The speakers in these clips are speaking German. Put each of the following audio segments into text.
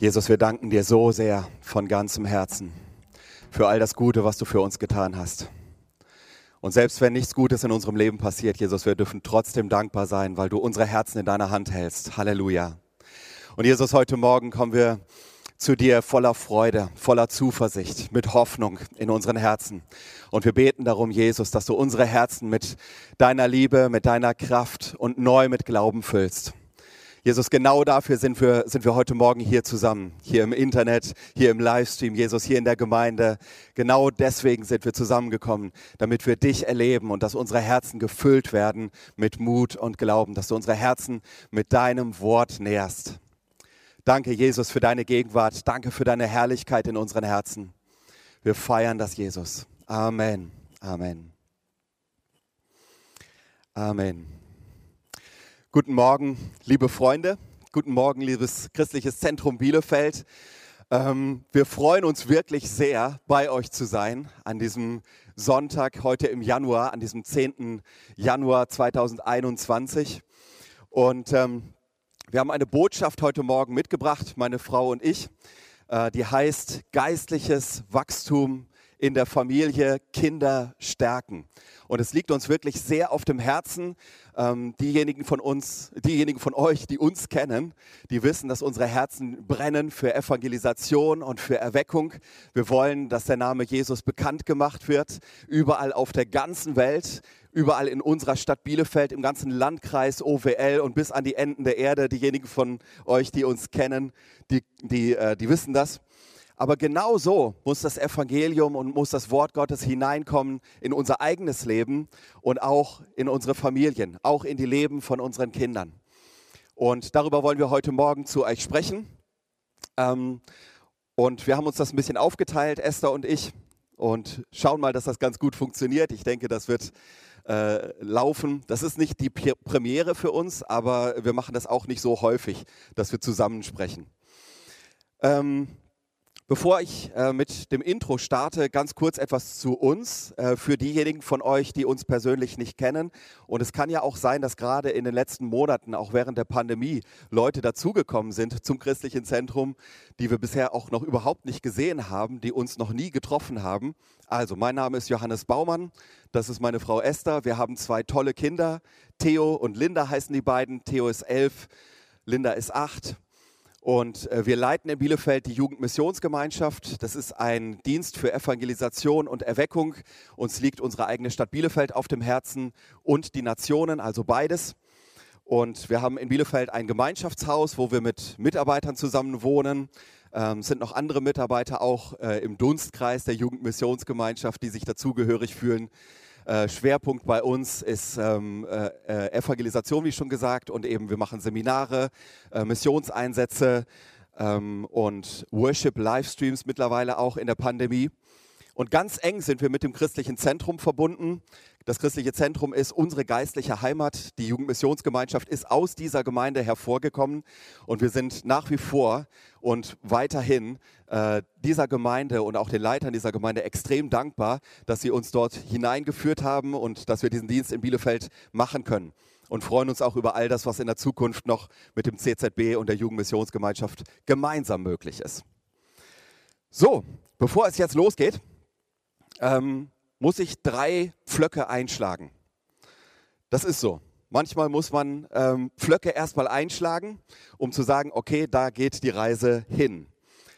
Jesus, wir danken dir so sehr von ganzem Herzen für all das Gute, was du für uns getan hast. Und selbst wenn nichts Gutes in unserem Leben passiert, Jesus, wir dürfen trotzdem dankbar sein, weil du unsere Herzen in deiner Hand hältst. Halleluja. Und Jesus, heute Morgen kommen wir zu dir voller Freude, voller Zuversicht, mit Hoffnung in unseren Herzen. Und wir beten darum, Jesus, dass du unsere Herzen mit deiner Liebe, mit deiner Kraft und neu mit Glauben füllst. Jesus, genau dafür sind wir, sind wir heute Morgen hier zusammen, hier im Internet, hier im Livestream, Jesus, hier in der Gemeinde. Genau deswegen sind wir zusammengekommen, damit wir dich erleben und dass unsere Herzen gefüllt werden mit Mut und Glauben, dass du unsere Herzen mit deinem Wort nährst. Danke, Jesus, für deine Gegenwart. Danke für deine Herrlichkeit in unseren Herzen. Wir feiern das, Jesus. Amen. Amen. Amen. Guten Morgen, liebe Freunde. Guten Morgen, liebes christliches Zentrum Bielefeld. Ähm, wir freuen uns wirklich sehr, bei euch zu sein an diesem Sonntag heute im Januar, an diesem 10. Januar 2021. Und ähm, wir haben eine Botschaft heute Morgen mitgebracht, meine Frau und ich, äh, die heißt geistliches Wachstum in der Familie Kinder stärken. Und es liegt uns wirklich sehr auf dem Herzen. Ähm, diejenigen von uns, diejenigen von euch, die uns kennen, die wissen, dass unsere Herzen brennen für Evangelisation und für Erweckung. Wir wollen, dass der Name Jesus bekannt gemacht wird, überall auf der ganzen Welt, überall in unserer Stadt Bielefeld, im ganzen Landkreis OWL und bis an die Enden der Erde. Diejenigen von euch, die uns kennen, die, die, äh, die wissen das. Aber genau so muss das Evangelium und muss das Wort Gottes hineinkommen in unser eigenes Leben und auch in unsere Familien, auch in die Leben von unseren Kindern. Und darüber wollen wir heute Morgen zu euch sprechen. Ähm, und wir haben uns das ein bisschen aufgeteilt, Esther und ich, und schauen mal, dass das ganz gut funktioniert. Ich denke, das wird äh, laufen. Das ist nicht die Premiere für uns, aber wir machen das auch nicht so häufig, dass wir zusammen sprechen. Ähm, Bevor ich äh, mit dem Intro starte, ganz kurz etwas zu uns, äh, für diejenigen von euch, die uns persönlich nicht kennen. Und es kann ja auch sein, dass gerade in den letzten Monaten, auch während der Pandemie, Leute dazugekommen sind zum christlichen Zentrum, die wir bisher auch noch überhaupt nicht gesehen haben, die uns noch nie getroffen haben. Also, mein Name ist Johannes Baumann, das ist meine Frau Esther. Wir haben zwei tolle Kinder, Theo und Linda heißen die beiden. Theo ist elf, Linda ist acht. Und äh, wir leiten in Bielefeld die Jugendmissionsgemeinschaft. Das ist ein Dienst für Evangelisation und Erweckung. Uns liegt unsere eigene Stadt Bielefeld auf dem Herzen und die Nationen, also beides. Und wir haben in Bielefeld ein Gemeinschaftshaus, wo wir mit Mitarbeitern zusammen wohnen. Ähm, es sind noch andere Mitarbeiter auch äh, im Dunstkreis der Jugendmissionsgemeinschaft, die sich dazugehörig fühlen. Äh, Schwerpunkt bei uns ist ähm, äh, äh, Evangelisation, wie schon gesagt, und eben wir machen Seminare, äh, Missionseinsätze ähm, und Worship-Livestreams mittlerweile auch in der Pandemie. Und ganz eng sind wir mit dem christlichen Zentrum verbunden. Das christliche Zentrum ist unsere geistliche Heimat. Die Jugendmissionsgemeinschaft ist aus dieser Gemeinde hervorgekommen. Und wir sind nach wie vor und weiterhin äh, dieser Gemeinde und auch den Leitern dieser Gemeinde extrem dankbar, dass sie uns dort hineingeführt haben und dass wir diesen Dienst in Bielefeld machen können. Und freuen uns auch über all das, was in der Zukunft noch mit dem CZB und der Jugendmissionsgemeinschaft gemeinsam möglich ist. So, bevor es jetzt losgeht, ähm, muss ich drei Pflöcke einschlagen. Das ist so. Manchmal muss man ähm, Pflöcke erstmal einschlagen, um zu sagen, okay, da geht die Reise hin.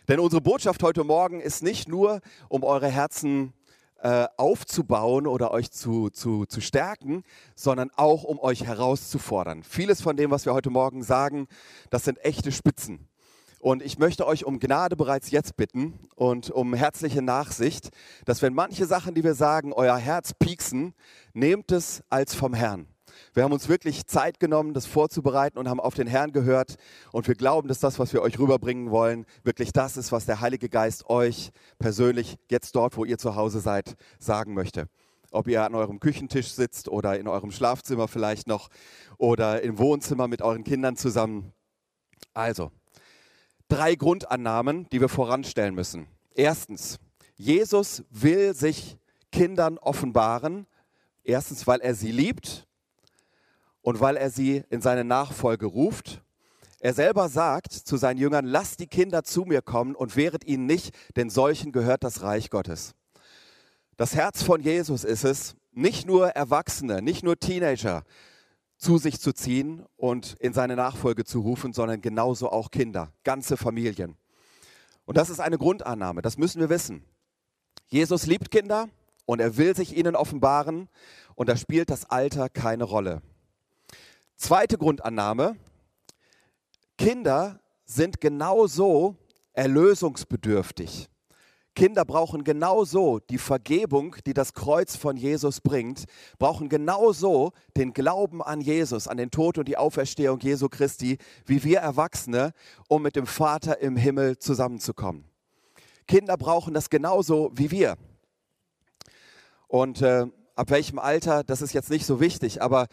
Denn unsere Botschaft heute Morgen ist nicht nur, um eure Herzen äh, aufzubauen oder euch zu, zu, zu stärken, sondern auch um euch herauszufordern. Vieles von dem, was wir heute Morgen sagen, das sind echte Spitzen. Und ich möchte euch um Gnade bereits jetzt bitten und um herzliche Nachsicht, dass wenn manche Sachen, die wir sagen, euer Herz pieksen, nehmt es als vom Herrn. Wir haben uns wirklich Zeit genommen, das vorzubereiten und haben auf den Herrn gehört. Und wir glauben, dass das, was wir euch rüberbringen wollen, wirklich das ist, was der Heilige Geist euch persönlich jetzt dort, wo ihr zu Hause seid, sagen möchte. Ob ihr an eurem Küchentisch sitzt oder in eurem Schlafzimmer vielleicht noch oder im Wohnzimmer mit euren Kindern zusammen. Also, drei Grundannahmen, die wir voranstellen müssen. Erstens, Jesus will sich Kindern offenbaren. Erstens, weil er sie liebt und weil er sie in seine Nachfolge ruft. Er selber sagt zu seinen Jüngern, lasst die Kinder zu mir kommen und wehret ihnen nicht, denn solchen gehört das Reich Gottes. Das Herz von Jesus ist es, nicht nur Erwachsene, nicht nur Teenager zu sich zu ziehen und in seine Nachfolge zu rufen, sondern genauso auch Kinder, ganze Familien. Und das ist eine Grundannahme, das müssen wir wissen. Jesus liebt Kinder und er will sich ihnen offenbaren und da spielt das Alter keine Rolle. Zweite Grundannahme, Kinder sind genauso erlösungsbedürftig. Kinder brauchen genauso die Vergebung, die das Kreuz von Jesus bringt, brauchen genauso den Glauben an Jesus, an den Tod und die Auferstehung Jesu Christi, wie wir Erwachsene, um mit dem Vater im Himmel zusammenzukommen. Kinder brauchen das genauso wie wir. Und äh, ab welchem Alter, das ist jetzt nicht so wichtig, aber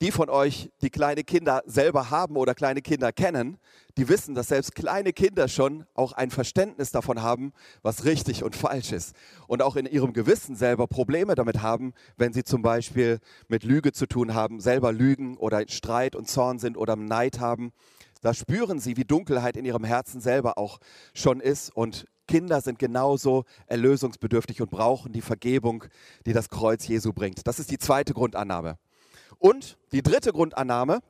die von euch, die kleine Kinder selber haben oder kleine Kinder kennen, die wissen, dass selbst kleine Kinder schon auch ein Verständnis davon haben, was richtig und falsch ist. Und auch in ihrem Gewissen selber Probleme damit haben, wenn sie zum Beispiel mit Lüge zu tun haben, selber lügen oder Streit und Zorn sind oder Neid haben. Da spüren sie, wie Dunkelheit in ihrem Herzen selber auch schon ist. Und Kinder sind genauso erlösungsbedürftig und brauchen die Vergebung, die das Kreuz Jesu bringt. Das ist die zweite Grundannahme. Und die dritte Grundannahme,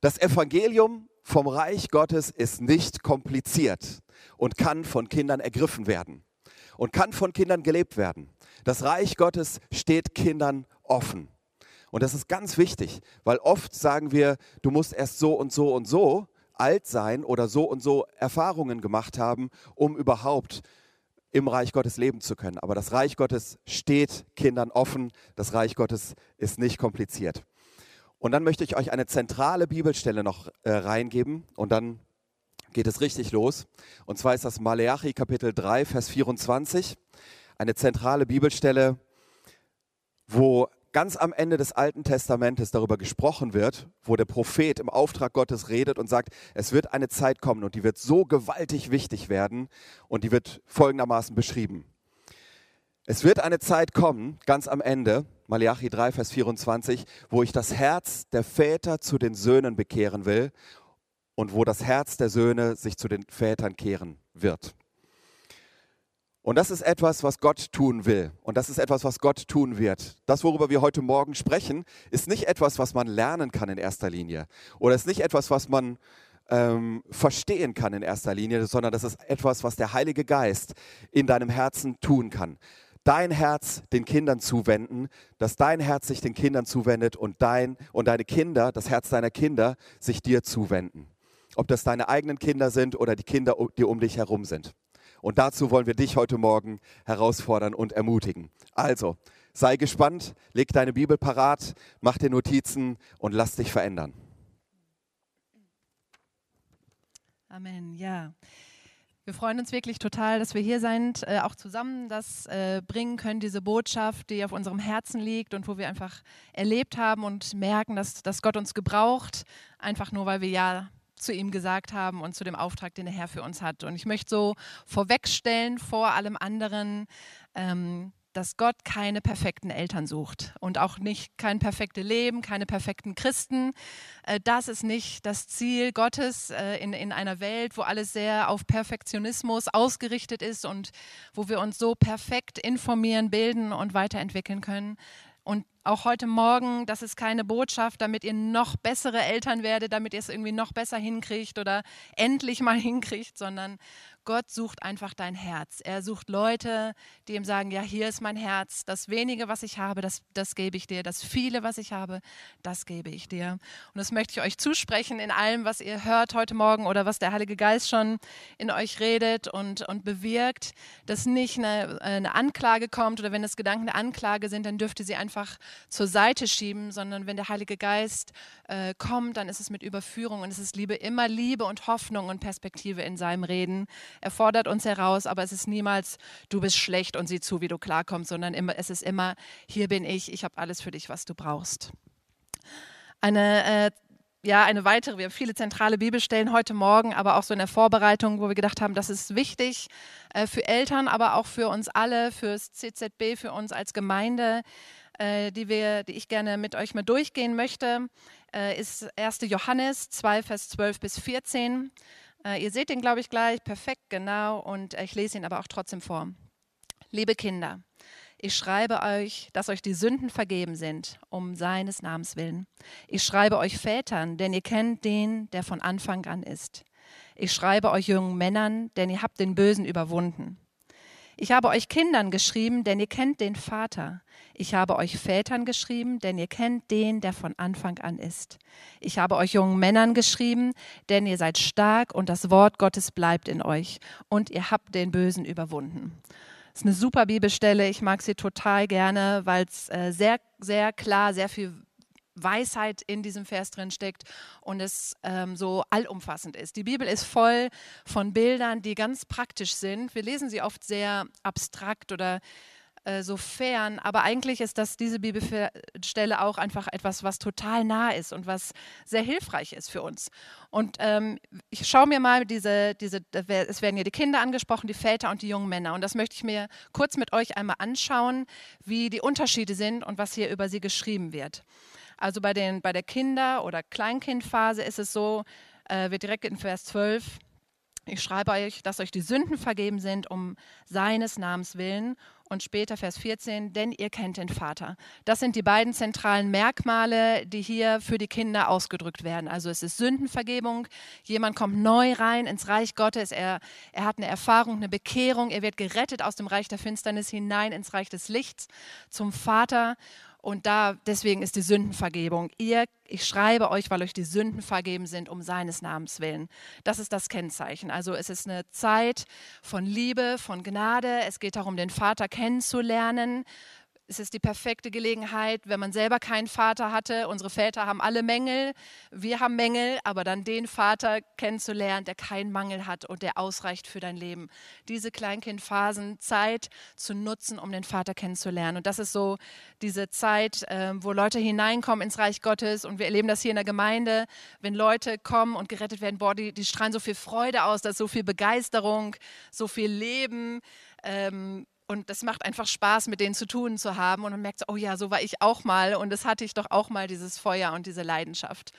das Evangelium vom Reich Gottes ist nicht kompliziert und kann von Kindern ergriffen werden und kann von Kindern gelebt werden. Das Reich Gottes steht Kindern offen. Und das ist ganz wichtig, weil oft sagen wir, du musst erst so und so und so alt sein oder so und so Erfahrungen gemacht haben, um überhaupt im Reich Gottes leben zu können. Aber das Reich Gottes steht Kindern offen. Das Reich Gottes ist nicht kompliziert. Und dann möchte ich euch eine zentrale Bibelstelle noch äh, reingeben und dann geht es richtig los. Und zwar ist das Maleachi Kapitel 3, Vers 24. Eine zentrale Bibelstelle, wo ganz am Ende des Alten Testamentes darüber gesprochen wird, wo der Prophet im Auftrag Gottes redet und sagt, es wird eine Zeit kommen und die wird so gewaltig wichtig werden und die wird folgendermaßen beschrieben. Es wird eine Zeit kommen, ganz am Ende, Malachi 3, Vers 24, wo ich das Herz der Väter zu den Söhnen bekehren will und wo das Herz der Söhne sich zu den Vätern kehren wird. Und das ist etwas, was Gott tun will. Und das ist etwas, was Gott tun wird. Das, worüber wir heute Morgen sprechen, ist nicht etwas, was man lernen kann in erster Linie. Oder ist nicht etwas, was man ähm, verstehen kann in erster Linie, sondern das ist etwas, was der Heilige Geist in deinem Herzen tun kann. Dein Herz den Kindern zuwenden, dass dein Herz sich den Kindern zuwendet und, dein, und deine Kinder, das Herz deiner Kinder, sich dir zuwenden. Ob das deine eigenen Kinder sind oder die Kinder, die um dich herum sind. Und dazu wollen wir dich heute Morgen herausfordern und ermutigen. Also, sei gespannt, leg deine Bibel parat, mach dir Notizen und lass dich verändern. Amen, ja. Wir freuen uns wirklich total, dass wir hier sind, äh, auch zusammen das äh, bringen können, diese Botschaft, die auf unserem Herzen liegt und wo wir einfach erlebt haben und merken, dass, dass Gott uns gebraucht, einfach nur weil wir ja zu ihm gesagt haben und zu dem Auftrag, den der Herr für uns hat. Und ich möchte so vorwegstellen vor allem anderen, ähm, dass Gott keine perfekten Eltern sucht und auch nicht kein perfektes Leben, keine perfekten Christen. Äh, das ist nicht das Ziel Gottes äh, in, in einer Welt, wo alles sehr auf Perfektionismus ausgerichtet ist und wo wir uns so perfekt informieren, bilden und weiterentwickeln können. Und auch heute Morgen, das ist keine Botschaft, damit ihr noch bessere Eltern werdet, damit ihr es irgendwie noch besser hinkriegt oder endlich mal hinkriegt, sondern Gott sucht einfach dein Herz. Er sucht Leute, die ihm sagen, ja, hier ist mein Herz. Das wenige, was ich habe, das, das gebe ich dir. Das viele, was ich habe, das gebe ich dir. Und das möchte ich euch zusprechen in allem, was ihr hört heute Morgen oder was der Heilige Geist schon in euch redet und, und bewirkt, dass nicht eine, eine Anklage kommt oder wenn es Gedanken der Anklage sind, dann dürft ihr sie einfach zur Seite schieben, sondern wenn der Heilige Geist äh, kommt, dann ist es mit Überführung und es ist Liebe, immer Liebe und Hoffnung und Perspektive in seinem Reden. Er fordert uns heraus, aber es ist niemals, du bist schlecht und sieh zu, wie du klarkommst, sondern immer, es ist immer, hier bin ich, ich habe alles für dich, was du brauchst. Eine äh, ja, eine weitere, wir haben viele zentrale Bibelstellen heute Morgen, aber auch so in der Vorbereitung, wo wir gedacht haben, das ist wichtig äh, für Eltern, aber auch für uns alle, fürs CZB, für uns als Gemeinde, äh, die, wir, die ich gerne mit euch mal durchgehen möchte, äh, ist 1. Johannes 2, Vers 12 bis 14. Äh, ihr seht ihn, glaube ich, gleich perfekt genau und ich lese ihn aber auch trotzdem vor. Liebe Kinder, ich schreibe euch, dass euch die Sünden vergeben sind, um seines Namens willen. Ich schreibe euch Vätern, denn ihr kennt den, der von Anfang an ist. Ich schreibe euch jungen Männern, denn ihr habt den Bösen überwunden. Ich habe euch Kindern geschrieben, denn ihr kennt den Vater. Ich habe euch Vätern geschrieben, denn ihr kennt den, der von Anfang an ist. Ich habe euch jungen Männern geschrieben, denn ihr seid stark und das Wort Gottes bleibt in euch und ihr habt den Bösen überwunden. Das ist eine super Bibelstelle. Ich mag sie total gerne, weil es äh, sehr, sehr klar, sehr viel Weisheit in diesem Vers drin steckt und es ähm, so allumfassend ist. Die Bibel ist voll von Bildern, die ganz praktisch sind. Wir lesen sie oft sehr abstrakt oder äh, so fern, aber eigentlich ist das diese Bibelstelle auch einfach etwas, was total nah ist und was sehr hilfreich ist für uns. Und ähm, ich schaue mir mal diese, diese, es werden hier die Kinder angesprochen, die Väter und die jungen Männer. Und das möchte ich mir kurz mit euch einmal anschauen, wie die Unterschiede sind und was hier über sie geschrieben wird. Also bei, den, bei der Kinder- oder Kleinkindphase ist es so, äh, wird direkt in Vers 12, ich schreibe euch, dass euch die Sünden vergeben sind um seines Namens willen. Und später Vers 14, denn ihr kennt den Vater. Das sind die beiden zentralen Merkmale, die hier für die Kinder ausgedrückt werden. Also es ist Sündenvergebung. Jemand kommt neu rein ins Reich Gottes. Er, er hat eine Erfahrung, eine Bekehrung. Er wird gerettet aus dem Reich der Finsternis hinein ins Reich des Lichts zum Vater. Und da, deswegen ist die Sündenvergebung. Ihr, ich schreibe euch, weil euch die Sünden vergeben sind, um seines Namens willen. Das ist das Kennzeichen. Also es ist eine Zeit von Liebe, von Gnade. Es geht darum, den Vater kennenzulernen, es ist die perfekte Gelegenheit, wenn man selber keinen Vater hatte. Unsere Väter haben alle Mängel, wir haben Mängel, aber dann den Vater kennenzulernen, der keinen Mangel hat und der ausreicht für dein Leben. Diese Kleinkindphasen, Zeit zu nutzen, um den Vater kennenzulernen. Und das ist so diese Zeit, ähm, wo Leute hineinkommen ins Reich Gottes. Und wir erleben das hier in der Gemeinde, wenn Leute kommen und gerettet werden, boah, die, die strahlen so viel Freude aus, da ist so viel Begeisterung, so viel Leben. Ähm, und das macht einfach Spaß, mit denen zu tun zu haben. Und man merkt, so, oh ja, so war ich auch mal. Und das hatte ich doch auch mal, dieses Feuer und diese Leidenschaft.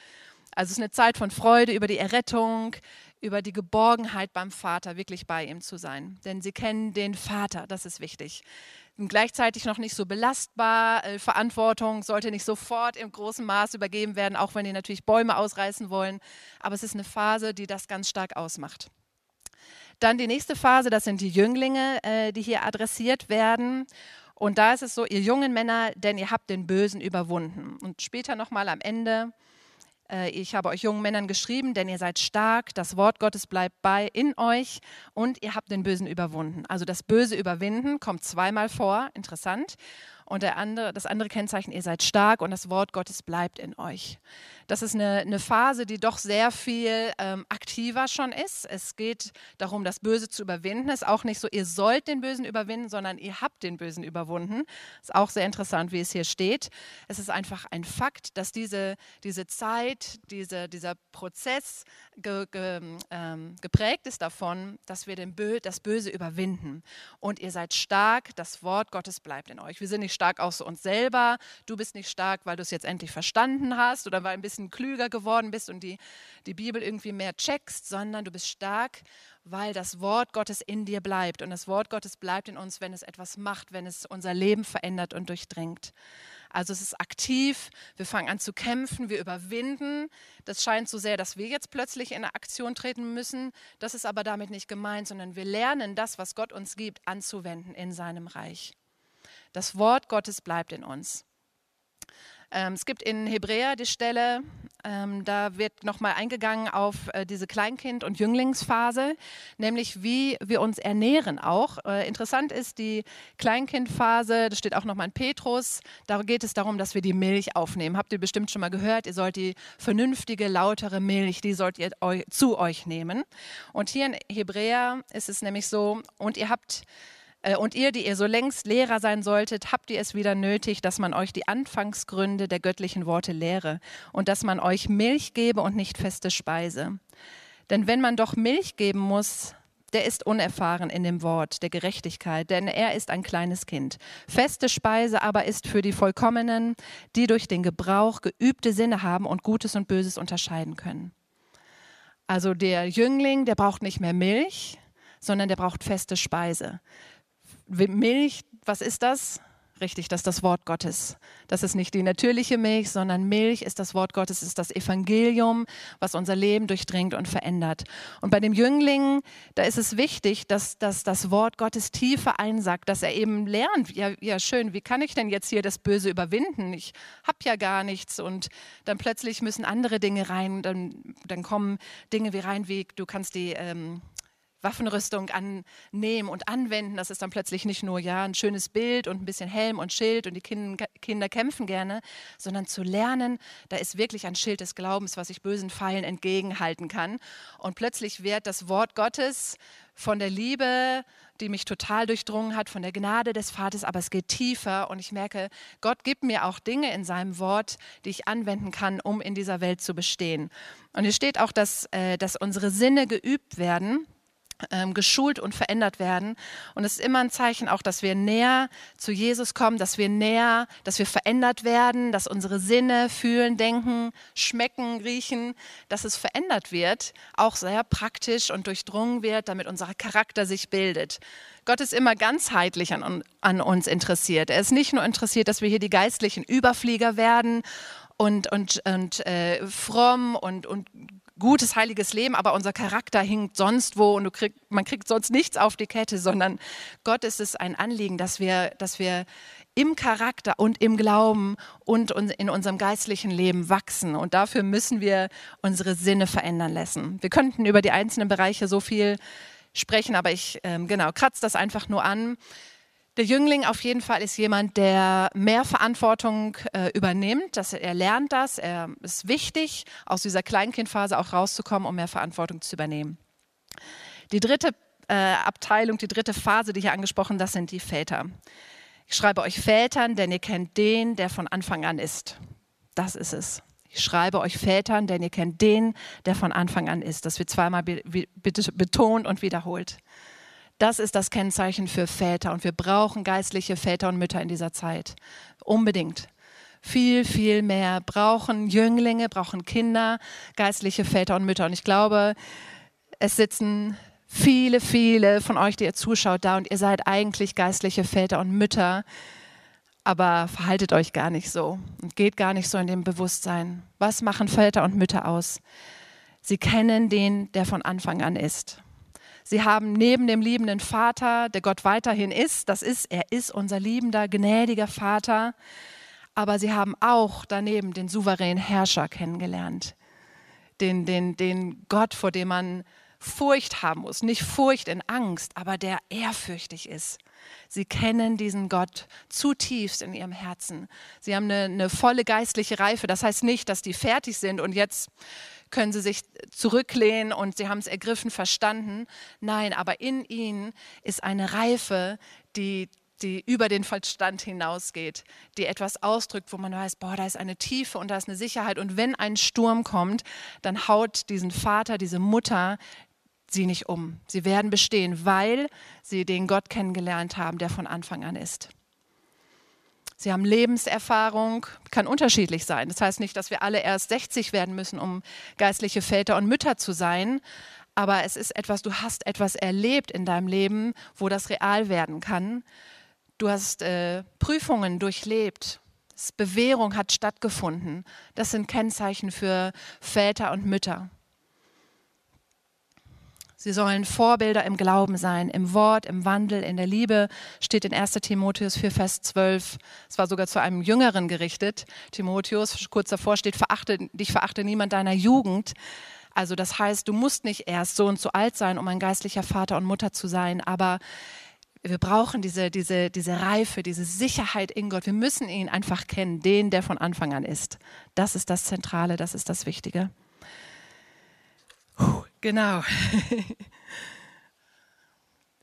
Also es ist eine Zeit von Freude über die Errettung, über die Geborgenheit beim Vater, wirklich bei ihm zu sein. Denn sie kennen den Vater, das ist wichtig. Und gleichzeitig noch nicht so belastbar. Äh, Verantwortung sollte nicht sofort im großen Maß übergeben werden, auch wenn die natürlich Bäume ausreißen wollen. Aber es ist eine Phase, die das ganz stark ausmacht. Dann die nächste Phase, das sind die Jünglinge, äh, die hier adressiert werden. Und da ist es so, ihr jungen Männer, denn ihr habt den Bösen überwunden. Und später nochmal am Ende, äh, ich habe euch jungen Männern geschrieben, denn ihr seid stark, das Wort Gottes bleibt bei in euch und ihr habt den Bösen überwunden. Also das Böse überwinden kommt zweimal vor, interessant. Und der andere, das andere Kennzeichen, ihr seid stark und das Wort Gottes bleibt in euch. Das ist eine, eine Phase, die doch sehr viel ähm, aktiver schon ist. Es geht darum, das Böse zu überwinden. Es ist auch nicht so, ihr sollt den Bösen überwinden, sondern ihr habt den Bösen überwunden. Ist auch sehr interessant, wie es hier steht. Es ist einfach ein Fakt, dass diese, diese Zeit, diese, dieser Prozess ge, ge, ähm, geprägt ist davon, dass wir den Bö das Böse überwinden. Und ihr seid stark, das Wort Gottes bleibt in euch. Wir sind nicht stark aus uns selber. Du bist nicht stark, weil du es jetzt endlich verstanden hast oder weil ein bisschen klüger geworden bist und die, die Bibel irgendwie mehr checkst, sondern du bist stark, weil das Wort Gottes in dir bleibt. Und das Wort Gottes bleibt in uns, wenn es etwas macht, wenn es unser Leben verändert und durchdringt. Also es ist aktiv, wir fangen an zu kämpfen, wir überwinden. Das scheint so sehr, dass wir jetzt plötzlich in eine Aktion treten müssen. Das ist aber damit nicht gemeint, sondern wir lernen das, was Gott uns gibt, anzuwenden in seinem Reich. Das Wort Gottes bleibt in uns. Ähm, es gibt in Hebräer die Stelle, ähm, da wird nochmal eingegangen auf äh, diese Kleinkind- und Jünglingsphase, nämlich wie wir uns ernähren auch. Äh, interessant ist die Kleinkindphase, das steht auch nochmal in Petrus, da geht es darum, dass wir die Milch aufnehmen. Habt ihr bestimmt schon mal gehört, ihr sollt die vernünftige, lautere Milch, die sollt ihr euch, zu euch nehmen. Und hier in Hebräer ist es nämlich so, und ihr habt und ihr, die ihr so längst Lehrer sein solltet, habt ihr es wieder nötig, dass man euch die Anfangsgründe der göttlichen Worte lehre und dass man euch Milch gebe und nicht feste Speise. Denn wenn man doch Milch geben muss, der ist unerfahren in dem Wort der Gerechtigkeit, denn er ist ein kleines Kind. Feste Speise aber ist für die Vollkommenen, die durch den Gebrauch geübte Sinne haben und Gutes und Böses unterscheiden können. Also der Jüngling, der braucht nicht mehr Milch, sondern der braucht feste Speise. Milch, was ist das? Richtig, das ist das Wort Gottes. Das ist nicht die natürliche Milch, sondern Milch ist das Wort Gottes, ist das Evangelium, was unser Leben durchdringt und verändert. Und bei dem Jüngling, da ist es wichtig, dass, dass das Wort Gottes tiefer einsackt, dass er eben lernt, ja, ja schön, wie kann ich denn jetzt hier das Böse überwinden? Ich habe ja gar nichts und dann plötzlich müssen andere Dinge rein, dann, dann kommen Dinge wie rein, wie du kannst die... Ähm, Waffenrüstung annehmen und anwenden. Das ist dann plötzlich nicht nur ja ein schönes Bild und ein bisschen Helm und Schild und die Kinder kämpfen gerne, sondern zu lernen, da ist wirklich ein Schild des Glaubens, was ich bösen Pfeilen entgegenhalten kann. Und plötzlich wird das Wort Gottes von der Liebe, die mich total durchdrungen hat, von der Gnade des Vaters, aber es geht tiefer und ich merke, Gott gibt mir auch Dinge in seinem Wort, die ich anwenden kann, um in dieser Welt zu bestehen. Und hier steht auch, dass, äh, dass unsere Sinne geübt werden geschult und verändert werden. Und es ist immer ein Zeichen auch, dass wir näher zu Jesus kommen, dass wir näher, dass wir verändert werden, dass unsere Sinne fühlen, denken, schmecken, riechen, dass es verändert wird, auch sehr praktisch und durchdrungen wird, damit unser Charakter sich bildet. Gott ist immer ganzheitlich an, an uns interessiert. Er ist nicht nur interessiert, dass wir hier die geistlichen Überflieger werden und, und, und äh, fromm und, und gutes, heiliges Leben, aber unser Charakter hinkt sonst wo und krieg, man kriegt sonst nichts auf die Kette, sondern Gott ist es ein Anliegen, dass wir, dass wir im Charakter und im Glauben und in unserem geistlichen Leben wachsen. Und dafür müssen wir unsere Sinne verändern lassen. Wir könnten über die einzelnen Bereiche so viel sprechen, aber ich ähm, genau kratze das einfach nur an. Der Jüngling auf jeden Fall ist jemand, der mehr Verantwortung äh, übernimmt. Dass er, er lernt das. Er ist wichtig, aus dieser Kleinkindphase auch rauszukommen, um mehr Verantwortung zu übernehmen. Die dritte äh, Abteilung, die dritte Phase, die hier angesprochen, das sind die Väter. Ich schreibe euch Vätern, denn ihr kennt den, der von Anfang an ist. Das ist es. Ich schreibe euch Vätern, denn ihr kennt den, der von Anfang an ist. Das wird zweimal betont und wiederholt. Das ist das Kennzeichen für Väter und wir brauchen geistliche Väter und Mütter in dieser Zeit. Unbedingt. Viel, viel mehr brauchen Jünglinge, brauchen Kinder, geistliche Väter und Mütter. Und ich glaube, es sitzen viele, viele von euch, die ihr zuschaut, da und ihr seid eigentlich geistliche Väter und Mütter, aber verhaltet euch gar nicht so und geht gar nicht so in dem Bewusstsein. Was machen Väter und Mütter aus? Sie kennen den, der von Anfang an ist. Sie haben neben dem liebenden Vater, der Gott weiterhin ist, das ist, er ist unser liebender, gnädiger Vater, aber sie haben auch daneben den souveränen Herrscher kennengelernt, den, den, den Gott, vor dem man Furcht haben muss, nicht Furcht in Angst, aber der ehrfürchtig ist. Sie kennen diesen Gott zutiefst in ihrem Herzen. Sie haben eine, eine volle geistliche Reife. Das heißt nicht, dass die fertig sind und jetzt können sie sich zurücklehnen und sie haben es ergriffen, verstanden. Nein, aber in ihnen ist eine Reife, die, die über den Verstand hinausgeht, die etwas ausdrückt, wo man weiß, boah, da ist eine Tiefe und da ist eine Sicherheit. Und wenn ein Sturm kommt, dann haut diesen Vater, diese Mutter sie nicht um. Sie werden bestehen, weil sie den Gott kennengelernt haben, der von Anfang an ist. Sie haben Lebenserfahrung, kann unterschiedlich sein. Das heißt nicht, dass wir alle erst 60 werden müssen, um geistliche Väter und Mütter zu sein. Aber es ist etwas, du hast etwas erlebt in deinem Leben, wo das real werden kann. Du hast äh, Prüfungen durchlebt. Bewährung hat stattgefunden. Das sind Kennzeichen für Väter und Mütter. Sie sollen Vorbilder im Glauben sein, im Wort, im Wandel, in der Liebe, steht in 1 Timotheus 4, Vers 12. Es war sogar zu einem Jüngeren gerichtet. Timotheus, kurz davor steht, verachte, dich verachte niemand deiner Jugend. Also das heißt, du musst nicht erst so und so alt sein, um ein geistlicher Vater und Mutter zu sein, aber wir brauchen diese, diese, diese Reife, diese Sicherheit in Gott. Wir müssen ihn einfach kennen, den, der von Anfang an ist. Das ist das Zentrale, das ist das Wichtige. Genau.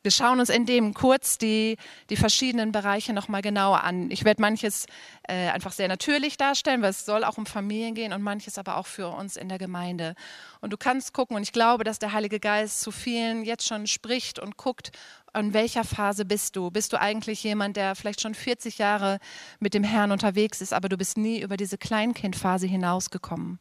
Wir schauen uns in dem kurz die, die verschiedenen Bereiche nochmal genauer an. Ich werde manches äh, einfach sehr natürlich darstellen, weil es soll auch um Familien gehen und manches aber auch für uns in der Gemeinde. Und du kannst gucken, und ich glaube, dass der Heilige Geist zu vielen jetzt schon spricht und guckt, in welcher Phase bist du? Bist du eigentlich jemand, der vielleicht schon 40 Jahre mit dem Herrn unterwegs ist, aber du bist nie über diese Kleinkindphase hinausgekommen?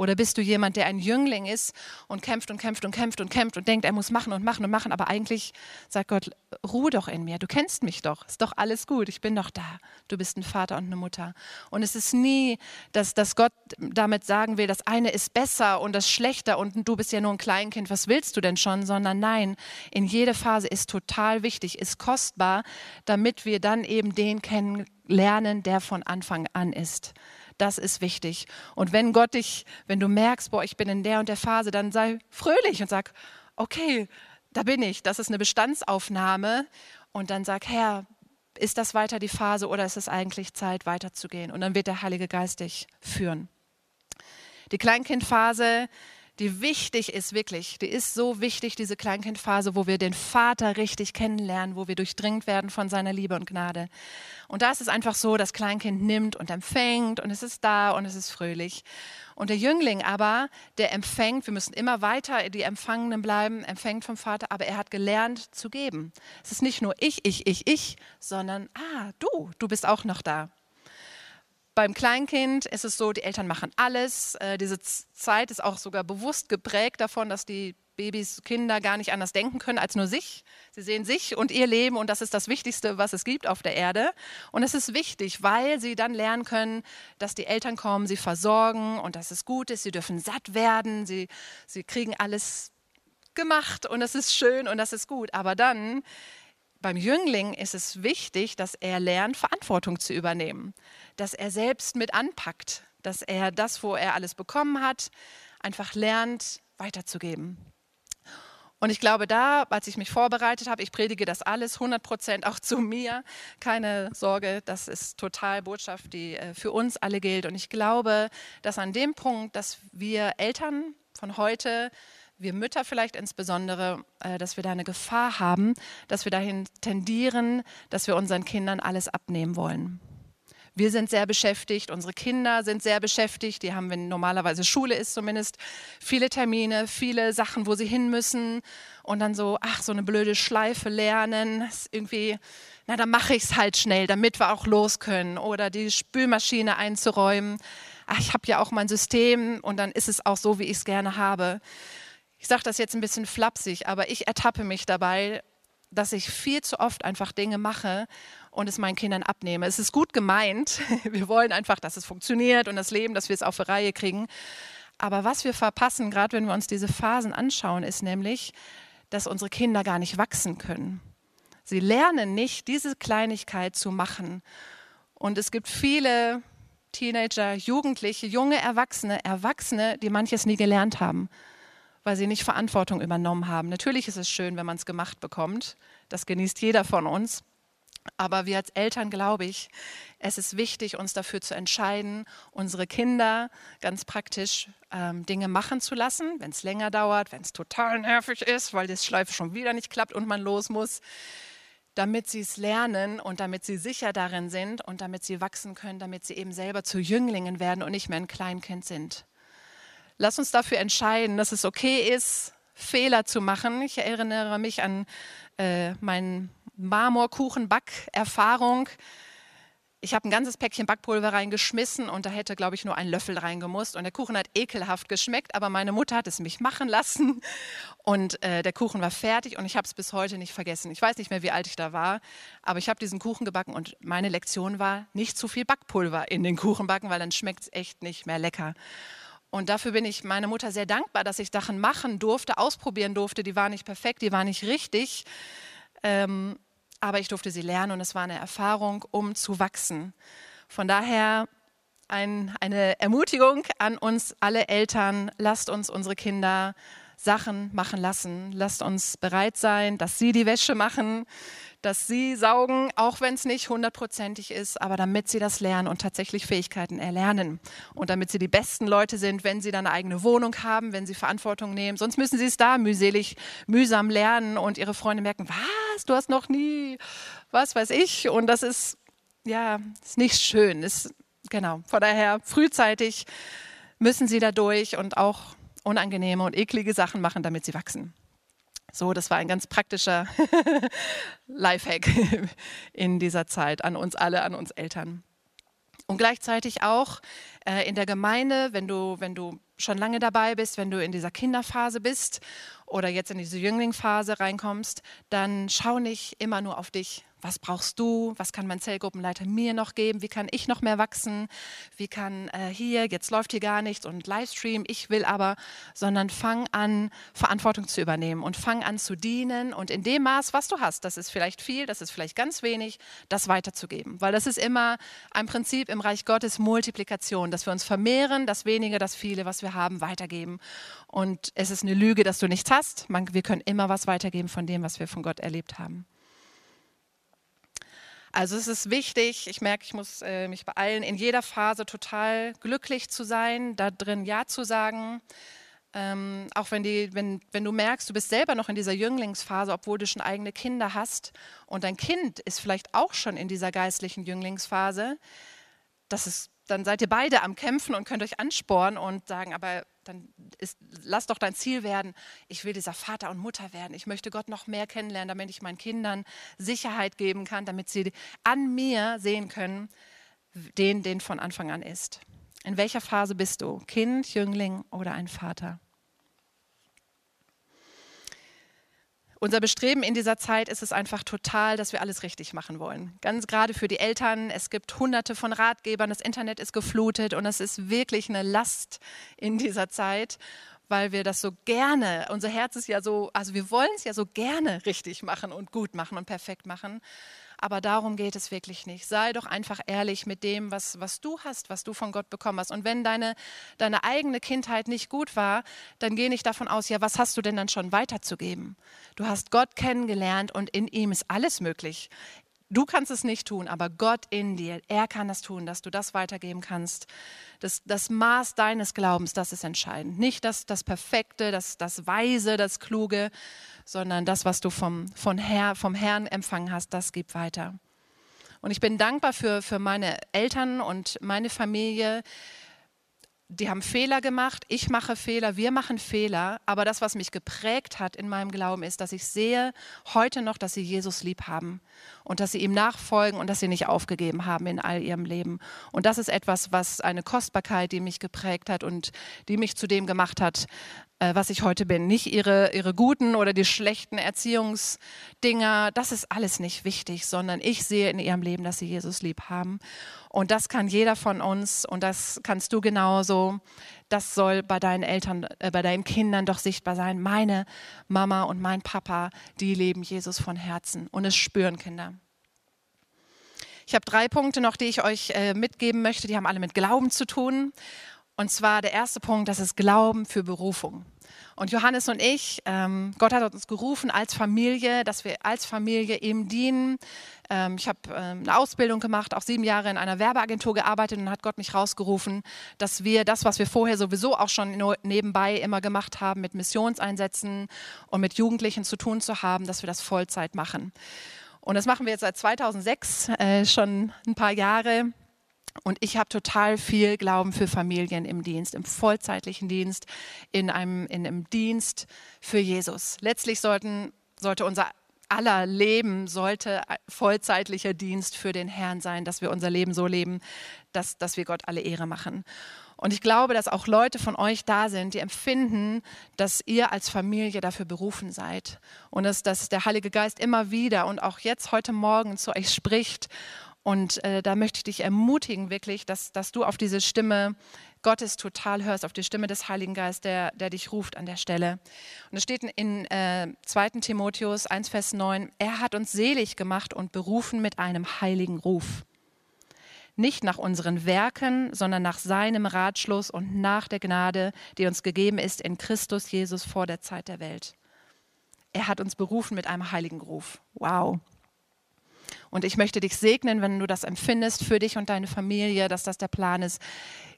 Oder bist du jemand, der ein Jüngling ist und kämpft und kämpft und kämpft und kämpft und denkt, er muss machen und machen und machen, aber eigentlich sagt Gott, ruh doch in mir, du kennst mich doch, ist doch alles gut, ich bin doch da. Du bist ein Vater und eine Mutter. Und es ist nie, dass, dass Gott damit sagen will, das eine ist besser und das schlechter und du bist ja nur ein Kleinkind, was willst du denn schon, sondern nein, in jede Phase ist total wichtig, ist kostbar, damit wir dann eben den kennenlernen, der von Anfang an ist. Das ist wichtig. Und wenn Gott dich, wenn du merkst, boah, ich bin in der und der Phase, dann sei fröhlich und sag, okay, da bin ich. Das ist eine Bestandsaufnahme. Und dann sag, Herr, ist das weiter die Phase oder ist es eigentlich Zeit, weiterzugehen? Und dann wird der Heilige Geist dich führen. Die Kleinkindphase die wichtig ist, wirklich. Die ist so wichtig, diese Kleinkindphase, wo wir den Vater richtig kennenlernen, wo wir durchdringt werden von seiner Liebe und Gnade. Und da ist es einfach so, das Kleinkind nimmt und empfängt und es ist da und es ist fröhlich. Und der Jüngling aber, der empfängt, wir müssen immer weiter die Empfangenen bleiben, empfängt vom Vater, aber er hat gelernt zu geben. Es ist nicht nur ich, ich, ich, ich, sondern, ah, du, du bist auch noch da. Beim Kleinkind ist es so, die Eltern machen alles. Äh, diese Zeit ist auch sogar bewusst geprägt davon, dass die Babys, Kinder gar nicht anders denken können als nur sich. Sie sehen sich und ihr Leben und das ist das Wichtigste, was es gibt auf der Erde. Und es ist wichtig, weil sie dann lernen können, dass die Eltern kommen, sie versorgen und dass es gut ist. Sie dürfen satt werden, sie, sie kriegen alles gemacht und das ist schön und das ist gut. Aber dann beim Jüngling ist es wichtig, dass er lernt, Verantwortung zu übernehmen, dass er selbst mit anpackt, dass er das, wo er alles bekommen hat, einfach lernt weiterzugeben. Und ich glaube, da, als ich mich vorbereitet habe, ich predige das alles 100 Prozent auch zu mir. Keine Sorge, das ist total Botschaft, die äh, für uns alle gilt. Und ich glaube, dass an dem Punkt, dass wir Eltern von heute wir Mütter vielleicht insbesondere, äh, dass wir da eine Gefahr haben, dass wir dahin tendieren, dass wir unseren Kindern alles abnehmen wollen. Wir sind sehr beschäftigt, unsere Kinder sind sehr beschäftigt, die haben, wenn normalerweise Schule ist zumindest, viele Termine, viele Sachen, wo sie hin müssen und dann so, ach, so eine blöde Schleife lernen, ist irgendwie, na, dann mache ich es halt schnell, damit wir auch los können oder die Spülmaschine einzuräumen. Ach, ich habe ja auch mein System und dann ist es auch so, wie ich es gerne habe. Ich sage das jetzt ein bisschen flapsig, aber ich ertappe mich dabei, dass ich viel zu oft einfach Dinge mache und es meinen Kindern abnehme. Es ist gut gemeint. Wir wollen einfach, dass es funktioniert und das Leben, dass wir es auf die Reihe kriegen. Aber was wir verpassen, gerade wenn wir uns diese Phasen anschauen, ist nämlich, dass unsere Kinder gar nicht wachsen können. Sie lernen nicht, diese Kleinigkeit zu machen. Und es gibt viele Teenager, Jugendliche, junge Erwachsene, Erwachsene, die manches nie gelernt haben weil sie nicht Verantwortung übernommen haben. Natürlich ist es schön, wenn man es gemacht bekommt. Das genießt jeder von uns. Aber wir als Eltern, glaube ich, es ist wichtig, uns dafür zu entscheiden, unsere Kinder ganz praktisch ähm, Dinge machen zu lassen, wenn es länger dauert, wenn es total nervig ist, weil das Schleife schon wieder nicht klappt und man los muss, damit sie es lernen und damit sie sicher darin sind und damit sie wachsen können, damit sie eben selber zu Jünglingen werden und nicht mehr ein Kleinkind sind. Lass uns dafür entscheiden, dass es okay ist, Fehler zu machen. Ich erinnere mich an äh, meine Marmorkuchen-Back-Erfahrung. Ich habe ein ganzes Päckchen Backpulver reingeschmissen und da hätte, glaube ich, nur ein Löffel reingemusst. Und der Kuchen hat ekelhaft geschmeckt, aber meine Mutter hat es mich machen lassen. Und äh, der Kuchen war fertig und ich habe es bis heute nicht vergessen. Ich weiß nicht mehr, wie alt ich da war, aber ich habe diesen Kuchen gebacken und meine Lektion war, nicht zu viel Backpulver in den Kuchen backen, weil dann schmeckt es echt nicht mehr lecker. Und dafür bin ich meiner Mutter sehr dankbar, dass ich Sachen machen durfte, ausprobieren durfte. Die war nicht perfekt, die war nicht richtig. Ähm, aber ich durfte sie lernen und es war eine Erfahrung, um zu wachsen. Von daher ein, eine Ermutigung an uns alle Eltern, lasst uns unsere Kinder Sachen machen lassen. Lasst uns bereit sein, dass sie die Wäsche machen, dass sie saugen, auch wenn es nicht hundertprozentig ist, aber damit sie das lernen und tatsächlich Fähigkeiten erlernen. Und damit sie die besten Leute sind, wenn sie dann eine eigene Wohnung haben, wenn sie Verantwortung nehmen. Sonst müssen sie es da mühselig, mühsam lernen und ihre Freunde merken, was, du hast noch nie, was weiß ich. Und das ist, ja, ist nicht schön. Ist, genau, von daher frühzeitig müssen sie da durch und auch unangenehme und eklige Sachen machen, damit sie wachsen. So, das war ein ganz praktischer Lifehack in dieser Zeit an uns alle, an uns Eltern. Und gleichzeitig auch äh, in der Gemeinde, wenn du, wenn du schon lange dabei bist, wenn du in dieser Kinderphase bist oder jetzt in diese Jünglingphase reinkommst, dann schau nicht immer nur auf dich, was brauchst du, was kann mein Zellgruppenleiter mir noch geben, wie kann ich noch mehr wachsen, wie kann äh, hier, jetzt läuft hier gar nichts und Livestream, ich will aber, sondern fang an, Verantwortung zu übernehmen und fang an zu dienen und in dem Maß, was du hast, das ist vielleicht viel, das ist vielleicht ganz wenig, das weiterzugeben, weil das ist immer ein Prinzip im Reich Gottes Multiplikation, dass wir uns vermehren, das wenige, das viele, was wir haben, weitergeben. Und es ist eine Lüge, dass du nichts hast, Man, wir können immer was weitergeben von dem, was wir von Gott erlebt haben. Also es ist wichtig, ich merke, ich muss äh, mich beeilen, in jeder Phase total glücklich zu sein, da drin Ja zu sagen. Ähm, auch wenn, die, wenn, wenn du merkst, du bist selber noch in dieser Jünglingsphase, obwohl du schon eigene Kinder hast und dein Kind ist vielleicht auch schon in dieser geistlichen Jünglingsphase, das ist dann seid ihr beide am Kämpfen und könnt euch anspornen und sagen, aber dann ist, lass doch dein Ziel werden, ich will dieser Vater und Mutter werden. Ich möchte Gott noch mehr kennenlernen, damit ich meinen Kindern Sicherheit geben kann, damit sie an mir sehen können, den, den von Anfang an ist. In welcher Phase bist du? Kind, Jüngling oder ein Vater? Unser Bestreben in dieser Zeit ist es einfach total, dass wir alles richtig machen wollen. Ganz gerade für die Eltern. Es gibt hunderte von Ratgebern, das Internet ist geflutet und es ist wirklich eine Last in dieser Zeit, weil wir das so gerne, unser Herz ist ja so, also wir wollen es ja so gerne richtig machen und gut machen und perfekt machen aber darum geht es wirklich nicht. Sei doch einfach ehrlich mit dem, was, was du hast, was du von Gott bekommen hast. Und wenn deine, deine eigene Kindheit nicht gut war, dann geh nicht davon aus, ja, was hast du denn dann schon weiterzugeben? Du hast Gott kennengelernt und in ihm ist alles möglich. Du kannst es nicht tun, aber Gott in dir, er kann das tun, dass du das weitergeben kannst. Das, das Maß deines Glaubens, das ist entscheidend. Nicht das, das Perfekte, das, das Weise, das Kluge, sondern das, was du vom, von Herr, vom Herrn empfangen hast, das gib weiter. Und ich bin dankbar für, für meine Eltern und meine Familie, die haben Fehler gemacht, ich mache Fehler, wir machen Fehler, aber das, was mich geprägt hat in meinem Glauben, ist, dass ich sehe heute noch, dass sie Jesus lieb haben und dass sie ihm nachfolgen und dass sie nicht aufgegeben haben in all ihrem Leben. Und das ist etwas, was eine Kostbarkeit, die mich geprägt hat und die mich zu dem gemacht hat, äh, was ich heute bin. Nicht ihre, ihre guten oder die schlechten Erziehungsdinger, das ist alles nicht wichtig, sondern ich sehe in ihrem Leben, dass sie Jesus lieb haben. Und das kann jeder von uns und das kannst du genauso. Das soll bei deinen Eltern, äh, bei deinen Kindern doch sichtbar sein. Meine Mama und mein Papa, die leben Jesus von Herzen und es spüren Kinder. Ich habe drei Punkte noch, die ich euch äh, mitgeben möchte. Die haben alle mit Glauben zu tun. Und zwar der erste Punkt, das ist Glauben für Berufung. Und Johannes und ich, ähm, Gott hat uns gerufen als Familie, dass wir als Familie ihm dienen. Ähm, ich habe ähm, eine Ausbildung gemacht, auch sieben Jahre in einer Werbeagentur gearbeitet und hat Gott mich rausgerufen, dass wir das, was wir vorher sowieso auch schon nebenbei immer gemacht haben, mit Missionseinsätzen und mit Jugendlichen zu tun zu haben, dass wir das Vollzeit machen. Und das machen wir jetzt seit 2006, äh, schon ein paar Jahre. Und ich habe total viel Glauben für Familien im Dienst, im vollzeitlichen Dienst, in einem, in einem Dienst für Jesus. Letztlich sollten, sollte unser aller Leben sollte vollzeitlicher Dienst für den Herrn sein, dass wir unser Leben so leben, dass, dass wir Gott alle Ehre machen. Und ich glaube, dass auch Leute von euch da sind, die empfinden, dass ihr als Familie dafür berufen seid. Und dass, dass der Heilige Geist immer wieder und auch jetzt heute Morgen zu euch spricht und äh, da möchte ich dich ermutigen, wirklich, dass, dass du auf diese Stimme Gottes total hörst, auf die Stimme des Heiligen Geistes, der, der dich ruft an der Stelle. Und es steht in äh, 2. Timotheus 1, Vers 9, er hat uns selig gemacht und berufen mit einem heiligen Ruf. nicht nach unseren Werken, sondern nach seinem Ratschluss und nach der Gnade, die uns gegeben ist in Christus Jesus vor der Zeit der Welt. Er hat uns berufen mit einem heiligen Ruf. Wow. Und ich möchte dich segnen, wenn du das empfindest für dich und deine Familie, dass das der Plan ist.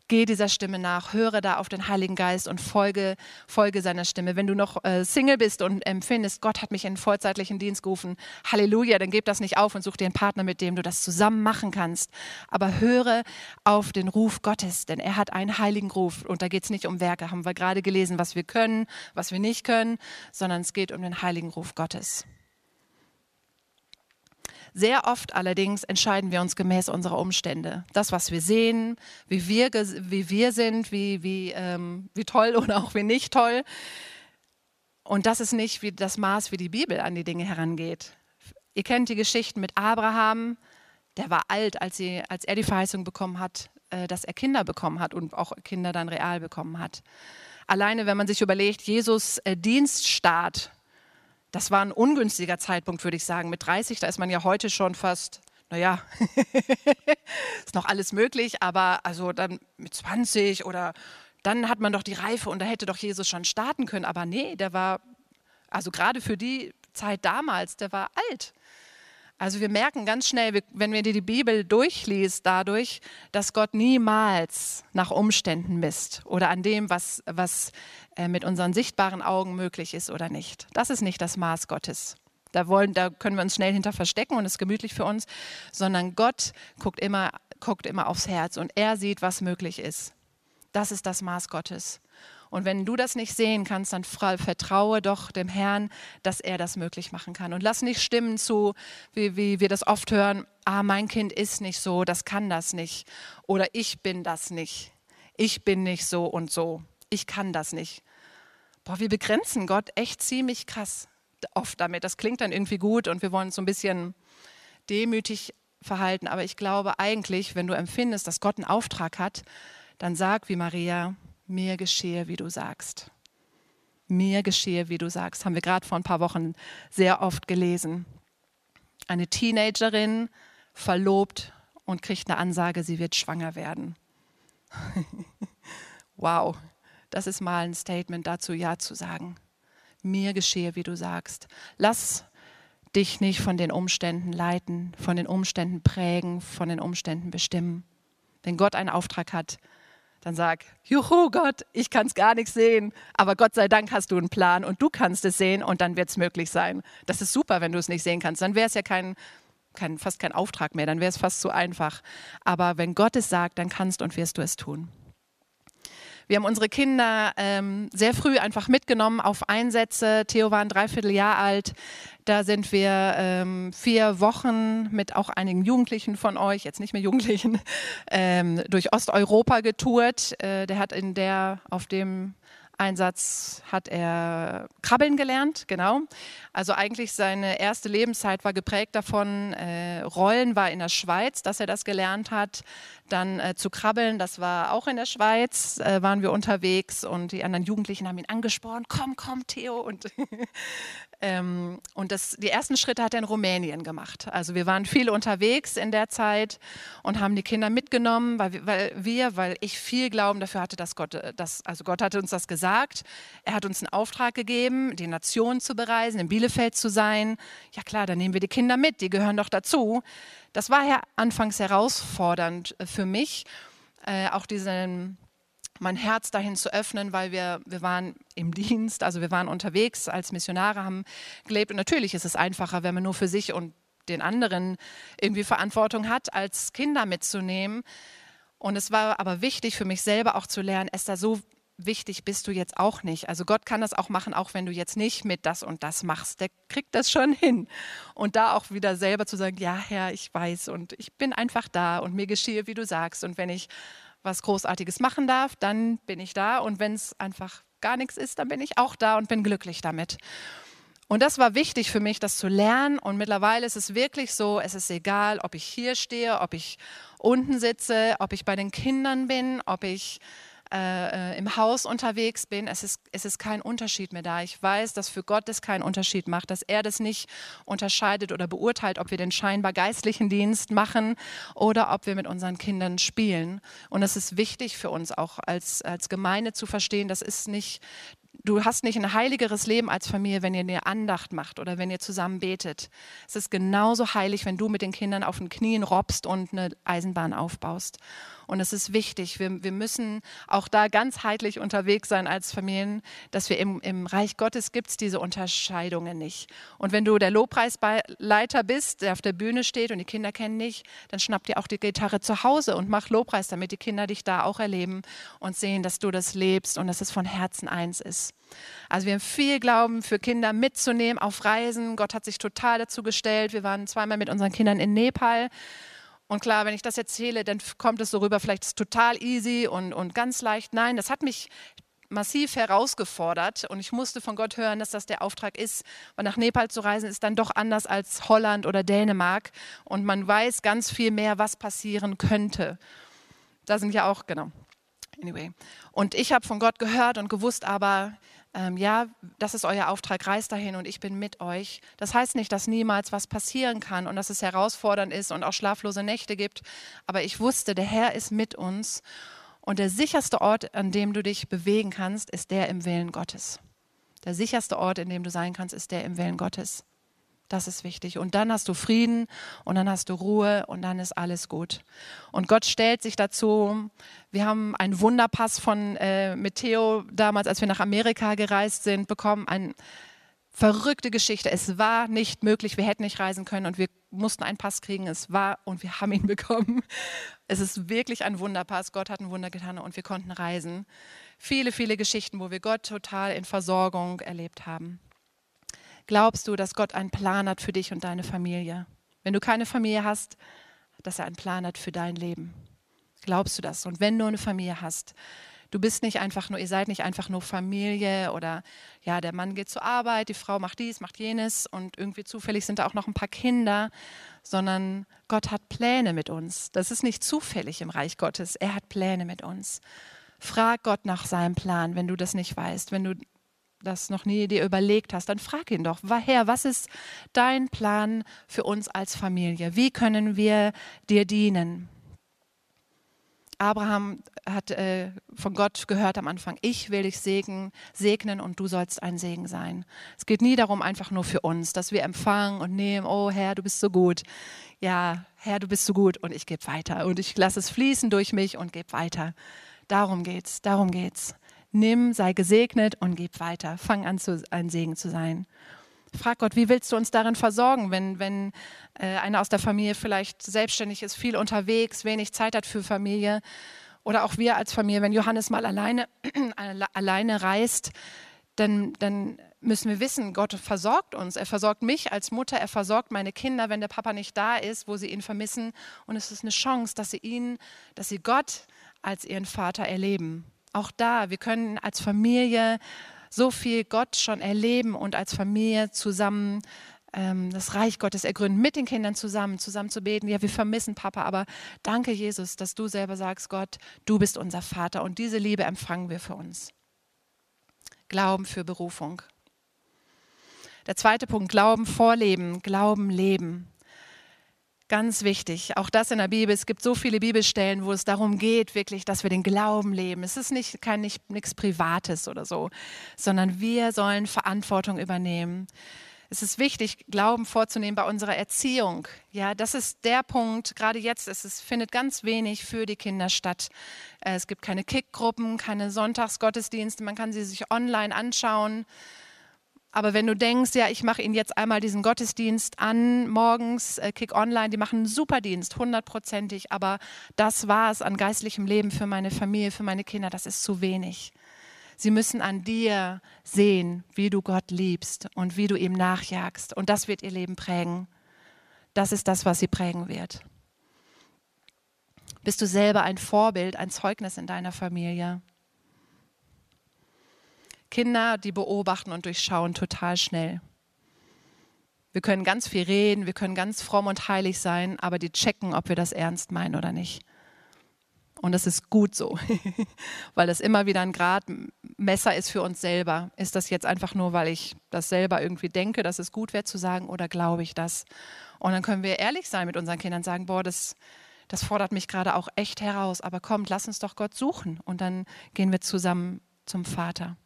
Geh dieser Stimme nach, höre da auf den Heiligen Geist und folge, folge seiner Stimme. Wenn du noch äh, Single bist und empfindest, Gott hat mich in den vollzeitlichen Dienst gerufen, Halleluja, dann gib das nicht auf und such dir einen Partner, mit dem du das zusammen machen kannst. Aber höre auf den Ruf Gottes, denn er hat einen heiligen Ruf. Und da geht es nicht um Werke, haben wir gerade gelesen, was wir können, was wir nicht können, sondern es geht um den heiligen Ruf Gottes. Sehr oft allerdings entscheiden wir uns gemäß unserer Umstände. Das, was wir sehen, wie wir, wie wir sind, wie, wie, ähm, wie toll oder auch wie nicht toll. Und das ist nicht wie das Maß, wie die Bibel an die Dinge herangeht. Ihr kennt die Geschichten mit Abraham, der war alt, als, sie, als er die Verheißung bekommen hat, äh, dass er Kinder bekommen hat und auch Kinder dann real bekommen hat. Alleine, wenn man sich überlegt, Jesus äh, Dienststart das war ein ungünstiger Zeitpunkt, würde ich sagen. Mit 30, da ist man ja heute schon fast, naja, ist noch alles möglich, aber also dann mit 20 oder dann hat man doch die Reife und da hätte doch Jesus schon starten können. Aber nee, der war, also gerade für die Zeit damals, der war alt. Also wir merken ganz schnell, wenn wir die Bibel durchliest, dadurch, dass Gott niemals nach Umständen misst oder an dem, was, was äh, mit unseren sichtbaren Augen möglich ist oder nicht. Das ist nicht das Maß Gottes. Da, wollen, da können wir uns schnell hinter verstecken und es ist gemütlich für uns, sondern Gott guckt immer, guckt immer aufs Herz und er sieht, was möglich ist. Das ist das Maß Gottes. Und wenn du das nicht sehen kannst, dann vertraue doch dem Herrn, dass er das möglich machen kann. Und lass nicht Stimmen zu, wie, wie wir das oft hören, ah, mein Kind ist nicht so, das kann das nicht. Oder ich bin das nicht. Ich bin nicht so und so. Ich kann das nicht. Boah, wir begrenzen Gott echt ziemlich krass oft damit. Das klingt dann irgendwie gut und wir wollen uns so ein bisschen demütig verhalten. Aber ich glaube eigentlich, wenn du empfindest, dass Gott einen Auftrag hat, dann sag wie Maria, mir geschehe, wie du sagst. Mir geschehe, wie du sagst. Haben wir gerade vor ein paar Wochen sehr oft gelesen. Eine Teenagerin verlobt und kriegt eine Ansage, sie wird schwanger werden. wow, das ist mal ein Statement dazu, Ja zu sagen. Mir geschehe, wie du sagst. Lass dich nicht von den Umständen leiten, von den Umständen prägen, von den Umständen bestimmen. Wenn Gott einen Auftrag hat, dann sag, juhu Gott, ich kann es gar nicht sehen, aber Gott sei Dank hast du einen Plan und du kannst es sehen und dann wird es möglich sein. Das ist super, wenn du es nicht sehen kannst. Dann wäre es ja kein, kein, fast kein Auftrag mehr, dann wäre es fast zu einfach. Aber wenn Gott es sagt, dann kannst und wirst du es tun. Wir haben unsere Kinder ähm, sehr früh einfach mitgenommen auf Einsätze. Theo war ein Dreivierteljahr alt. Da sind wir ähm, vier Wochen mit auch einigen Jugendlichen von euch, jetzt nicht mehr Jugendlichen, ähm, durch Osteuropa getourt. Äh, der hat in der, auf dem Einsatz hat er krabbeln gelernt, genau. Also eigentlich seine erste Lebenszeit war geprägt davon, äh, Rollen war in der Schweiz, dass er das gelernt hat. Dann äh, zu krabbeln, das war auch in der Schweiz, äh, waren wir unterwegs und die anderen Jugendlichen haben ihn angesprochen, komm, komm, Theo. Und, ähm, und das, die ersten Schritte hat er in Rumänien gemacht. Also wir waren viel unterwegs in der Zeit und haben die Kinder mitgenommen, weil wir, weil, wir, weil ich viel Glauben dafür hatte, dass Gott, äh, dass, also Gott hatte uns das gesagt. Er hat uns einen Auftrag gegeben, die Nation zu bereisen, in Bielefeld zu sein. Ja klar, dann nehmen wir die Kinder mit, die gehören doch dazu. Das war ja anfangs herausfordernd äh, für mich, äh, auch diesen mein Herz dahin zu öffnen, weil wir, wir waren im Dienst, also wir waren unterwegs als Missionare, haben gelebt. Und natürlich ist es einfacher, wenn man nur für sich und den anderen irgendwie Verantwortung hat, als Kinder mitzunehmen. Und es war aber wichtig für mich selber auch zu lernen, Esther, so wichtig bist du jetzt auch nicht. Also Gott kann das auch machen, auch wenn du jetzt nicht mit das und das machst. Der kriegt das schon hin. Und da auch wieder selber zu sagen, ja Herr, ich weiß und ich bin einfach da und mir geschehe, wie du sagst. Und wenn ich was Großartiges machen darf, dann bin ich da. Und wenn es einfach gar nichts ist, dann bin ich auch da und bin glücklich damit. Und das war wichtig für mich, das zu lernen. Und mittlerweile ist es wirklich so, es ist egal, ob ich hier stehe, ob ich unten sitze, ob ich bei den Kindern bin, ob ich äh, im Haus unterwegs bin, es ist, es ist kein Unterschied mehr da. Ich weiß, dass für Gott das keinen Unterschied macht, dass er das nicht unterscheidet oder beurteilt, ob wir den scheinbar geistlichen Dienst machen oder ob wir mit unseren Kindern spielen. Und es ist wichtig für uns auch als, als Gemeinde zu verstehen, das ist nicht du hast nicht ein heiligeres Leben als Familie, wenn ihr eine Andacht macht oder wenn ihr zusammen betet. Es ist genauso heilig, wenn du mit den Kindern auf den Knien robbst und eine Eisenbahn aufbaust. Und es ist wichtig, wir, wir müssen auch da ganzheitlich unterwegs sein als Familien, dass wir im, im Reich Gottes gibt es diese Unterscheidungen nicht. Und wenn du der Lobpreisleiter bist, der auf der Bühne steht und die Kinder kennen dich, dann schnapp dir auch die Gitarre zu Hause und mach Lobpreis, damit die Kinder dich da auch erleben und sehen, dass du das lebst und dass es von Herzen eins ist. Also wir haben viel Glauben für Kinder mitzunehmen auf Reisen. Gott hat sich total dazu gestellt. Wir waren zweimal mit unseren Kindern in Nepal und klar, wenn ich das erzähle, dann kommt es so rüber, vielleicht ist es total easy und, und ganz leicht. Nein, das hat mich massiv herausgefordert und ich musste von Gott hören, dass das der Auftrag ist, weil nach Nepal zu reisen ist dann doch anders als Holland oder Dänemark und man weiß ganz viel mehr, was passieren könnte. Da sind ja auch, genau. Anyway. Und ich habe von Gott gehört und gewusst, aber ähm, ja, das ist euer Auftrag, reist dahin und ich bin mit euch. Das heißt nicht, dass niemals was passieren kann und dass es herausfordernd ist und auch schlaflose Nächte gibt, aber ich wusste, der Herr ist mit uns und der sicherste Ort, an dem du dich bewegen kannst, ist der im Willen Gottes. Der sicherste Ort, in dem du sein kannst, ist der im Willen Gottes. Das ist wichtig. Und dann hast du Frieden und dann hast du Ruhe und dann ist alles gut. Und Gott stellt sich dazu. Wir haben einen Wunderpass von äh, mit damals, als wir nach Amerika gereist sind, bekommen. Eine verrückte Geschichte. Es war nicht möglich. Wir hätten nicht reisen können und wir mussten einen Pass kriegen. Es war und wir haben ihn bekommen. Es ist wirklich ein Wunderpass. Gott hat ein Wunder getan und wir konnten reisen. Viele, viele Geschichten, wo wir Gott total in Versorgung erlebt haben. Glaubst du, dass Gott einen Plan hat für dich und deine Familie? Wenn du keine Familie hast, dass er einen Plan hat für dein Leben. Glaubst du das? Und wenn du eine Familie hast, du bist nicht einfach nur, ihr seid nicht einfach nur Familie oder ja, der Mann geht zur Arbeit, die Frau macht dies, macht jenes und irgendwie zufällig sind da auch noch ein paar Kinder, sondern Gott hat Pläne mit uns. Das ist nicht zufällig im Reich Gottes. Er hat Pläne mit uns. Frag Gott nach seinem Plan, wenn du das nicht weißt, wenn du das noch nie dir überlegt hast, dann frag ihn doch, Herr, was ist dein Plan für uns als Familie? Wie können wir dir dienen? Abraham hat äh, von Gott gehört am Anfang, ich will dich segnen, segnen und du sollst ein Segen sein. Es geht nie darum, einfach nur für uns, dass wir empfangen und nehmen, oh Herr, du bist so gut. Ja, Herr, du bist so gut und ich gebe weiter und ich lasse es fließen durch mich und gebe weiter. Darum geht's, darum geht's nimm, sei gesegnet und gib weiter. Fang an, zu, ein Segen zu sein. Frag Gott, wie willst du uns darin versorgen, wenn, wenn äh, einer aus der Familie vielleicht selbstständig ist, viel unterwegs, wenig Zeit hat für Familie oder auch wir als Familie, wenn Johannes mal alleine, alleine reist, dann, dann müssen wir wissen, Gott versorgt uns. Er versorgt mich als Mutter, er versorgt meine Kinder, wenn der Papa nicht da ist, wo sie ihn vermissen. Und es ist eine Chance, dass sie ihn, dass sie Gott als ihren Vater erleben. Auch da, wir können als Familie so viel Gott schon erleben und als Familie zusammen ähm, das Reich Gottes ergründen, mit den Kindern zusammen, zusammen zu beten. Ja, wir vermissen Papa, aber danke Jesus, dass du selber sagst, Gott, du bist unser Vater und diese Liebe empfangen wir für uns. Glauben für Berufung. Der zweite Punkt, Glauben vorleben, Glauben leben. Ganz wichtig, auch das in der Bibel. Es gibt so viele Bibelstellen, wo es darum geht, wirklich, dass wir den Glauben leben. Es ist nicht kein nicht, nichts Privates oder so, sondern wir sollen Verantwortung übernehmen. Es ist wichtig, Glauben vorzunehmen bei unserer Erziehung. Ja, das ist der Punkt. Gerade jetzt es findet ganz wenig für die Kinder statt. Äh, es gibt keine Kickgruppen, keine Sonntagsgottesdienste. Man kann sie sich online anschauen. Aber wenn du denkst, ja, ich mache Ihnen jetzt einmal diesen Gottesdienst an, morgens, äh, Kick Online, die machen einen super Dienst, hundertprozentig, aber das war es an geistlichem Leben für meine Familie, für meine Kinder, das ist zu wenig. Sie müssen an dir sehen, wie du Gott liebst und wie du ihm nachjagst. Und das wird ihr Leben prägen. Das ist das, was sie prägen wird. Bist du selber ein Vorbild, ein Zeugnis in deiner Familie? Kinder, die beobachten und durchschauen total schnell. Wir können ganz viel reden, wir können ganz fromm und heilig sein, aber die checken, ob wir das ernst meinen oder nicht. Und das ist gut so, weil das immer wieder ein Gradmesser ist für uns selber. Ist das jetzt einfach nur, weil ich das selber irgendwie denke, dass es gut wäre zu sagen, oder glaube ich das? Und dann können wir ehrlich sein mit unseren Kindern, sagen, boah, das, das fordert mich gerade auch echt heraus, aber kommt, lass uns doch Gott suchen. Und dann gehen wir zusammen zum Vater.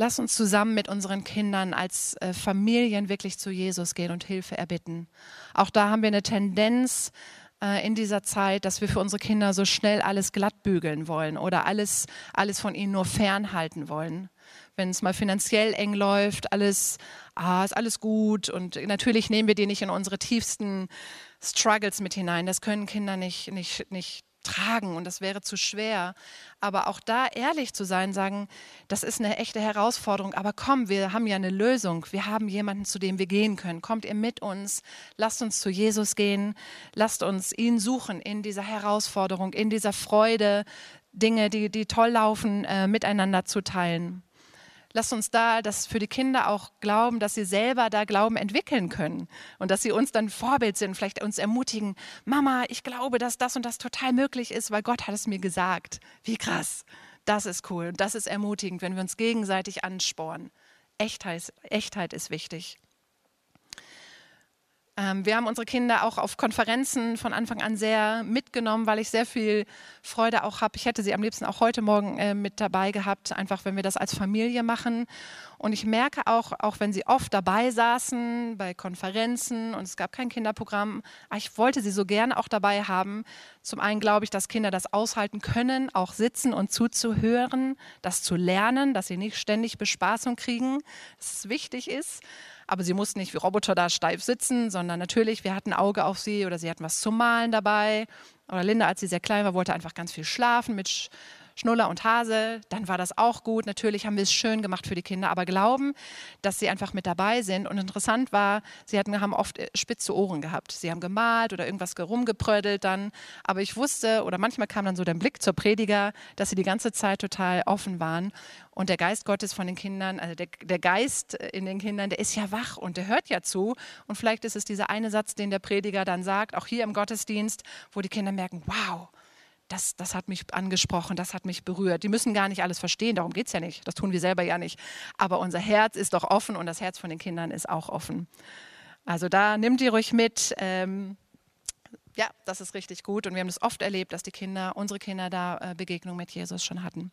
Lass uns zusammen mit unseren Kindern als äh, Familien wirklich zu Jesus gehen und Hilfe erbitten. Auch da haben wir eine Tendenz äh, in dieser Zeit, dass wir für unsere Kinder so schnell alles glatt bügeln wollen oder alles, alles von ihnen nur fernhalten wollen. Wenn es mal finanziell eng läuft, alles, ah, ist alles gut. Und natürlich nehmen wir die nicht in unsere tiefsten Struggles mit hinein. Das können Kinder nicht, nicht, nicht tragen und das wäre zu schwer. Aber auch da ehrlich zu sein, sagen, das ist eine echte Herausforderung, aber komm, wir haben ja eine Lösung. Wir haben jemanden, zu dem wir gehen können. Kommt ihr mit uns? Lasst uns zu Jesus gehen. Lasst uns ihn suchen in dieser Herausforderung, in dieser Freude, Dinge, die, die toll laufen, äh, miteinander zu teilen. Lasst uns da das für die Kinder auch glauben, dass sie selber da Glauben entwickeln können und dass sie uns dann Vorbild sind, vielleicht uns ermutigen, Mama, ich glaube, dass das und das total möglich ist, weil Gott hat es mir gesagt. Wie krass. Das ist cool und das ist ermutigend, wenn wir uns gegenseitig anspornen. Echtheit, Echtheit ist wichtig. Ähm, wir haben unsere Kinder auch auf Konferenzen von Anfang an sehr mitgenommen, weil ich sehr viel Freude auch habe. Ich hätte sie am liebsten auch heute Morgen äh, mit dabei gehabt, einfach wenn wir das als Familie machen. Und ich merke auch, auch wenn sie oft dabei saßen bei Konferenzen und es gab kein Kinderprogramm, ah, ich wollte sie so gerne auch dabei haben. Zum einen glaube ich, dass Kinder das aushalten können, auch sitzen und zuzuhören, das zu lernen, dass sie nicht ständig Bespaßung kriegen, dass es wichtig ist. Aber sie mussten nicht wie Roboter da steif sitzen, sondern natürlich, wir hatten ein Auge auf sie oder sie hatten was zum Malen dabei. Oder Linda, als sie sehr klein war, wollte einfach ganz viel schlafen mit Schnuller und Hase, dann war das auch gut. Natürlich haben wir es schön gemacht für die Kinder, aber glauben, dass sie einfach mit dabei sind. Und interessant war, sie hatten, haben oft äh, spitze Ohren gehabt. Sie haben gemalt oder irgendwas rumgeprödelt dann. Aber ich wusste, oder manchmal kam dann so der Blick zur Prediger, dass sie die ganze Zeit total offen waren. Und der Geist Gottes von den Kindern, also der, der Geist in den Kindern, der ist ja wach und der hört ja zu. Und vielleicht ist es dieser eine Satz, den der Prediger dann sagt, auch hier im Gottesdienst, wo die Kinder merken, wow, das, das hat mich angesprochen, das hat mich berührt. Die müssen gar nicht alles verstehen, darum geht es ja nicht. Das tun wir selber ja nicht. Aber unser Herz ist doch offen und das Herz von den Kindern ist auch offen. Also da nimmt ihr ruhig mit. Ähm, ja, das ist richtig gut. Und wir haben das oft erlebt, dass die Kinder, unsere Kinder da äh, Begegnung mit Jesus schon hatten.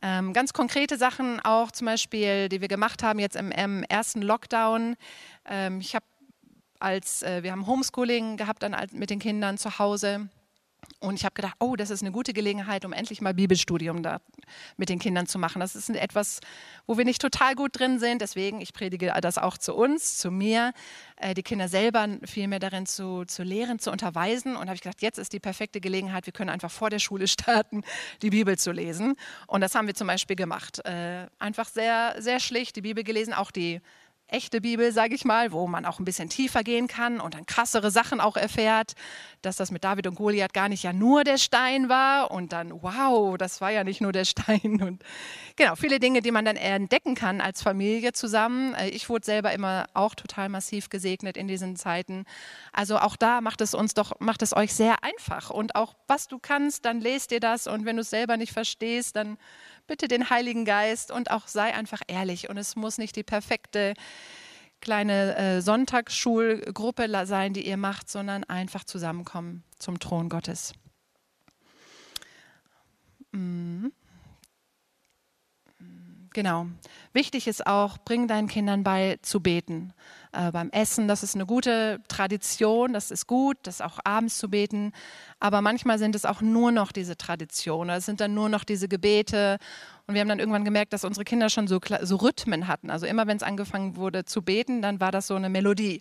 Ähm, ganz konkrete Sachen auch zum Beispiel, die wir gemacht haben jetzt im, im ersten Lockdown. Ähm, ich habe als, äh, wir haben Homeschooling gehabt dann mit den Kindern zu Hause. Und ich habe gedacht, oh, das ist eine gute Gelegenheit, um endlich mal Bibelstudium da mit den Kindern zu machen. Das ist etwas, wo wir nicht total gut drin sind. Deswegen, ich predige das auch zu uns, zu mir, äh, die Kinder selber viel mehr darin zu, zu lehren, zu unterweisen. Und habe ich gedacht, jetzt ist die perfekte Gelegenheit, wir können einfach vor der Schule starten, die Bibel zu lesen. Und das haben wir zum Beispiel gemacht. Äh, einfach sehr, sehr schlicht die Bibel gelesen, auch die echte Bibel, sage ich mal, wo man auch ein bisschen tiefer gehen kann und dann krassere Sachen auch erfährt, dass das mit David und Goliath gar nicht ja nur der Stein war und dann, wow, das war ja nicht nur der Stein und genau, viele Dinge, die man dann entdecken kann als Familie zusammen. Äh, ich wurde selber immer auch total massiv gesegnet in diesen Zeiten. Also auch da macht es uns doch, macht es euch sehr einfach und auch was du kannst, dann lest dir das und wenn du es selber nicht verstehst, dann bitte den Heiligen Geist und auch sei einfach ehrlich. Und es muss nicht die perfekte kleine äh, Sonntagsschulgruppe sein, die ihr macht, sondern einfach zusammenkommen zum Thron Gottes. Mhm. Genau. Wichtig ist auch, bring deinen Kindern bei zu beten. Äh, beim Essen, das ist eine gute Tradition, das ist gut, das auch abends zu beten. Aber manchmal sind es auch nur noch diese Traditionen, es sind dann nur noch diese Gebete. Und wir haben dann irgendwann gemerkt, dass unsere Kinder schon so, so Rhythmen hatten. Also immer, wenn es angefangen wurde zu beten, dann war das so eine Melodie.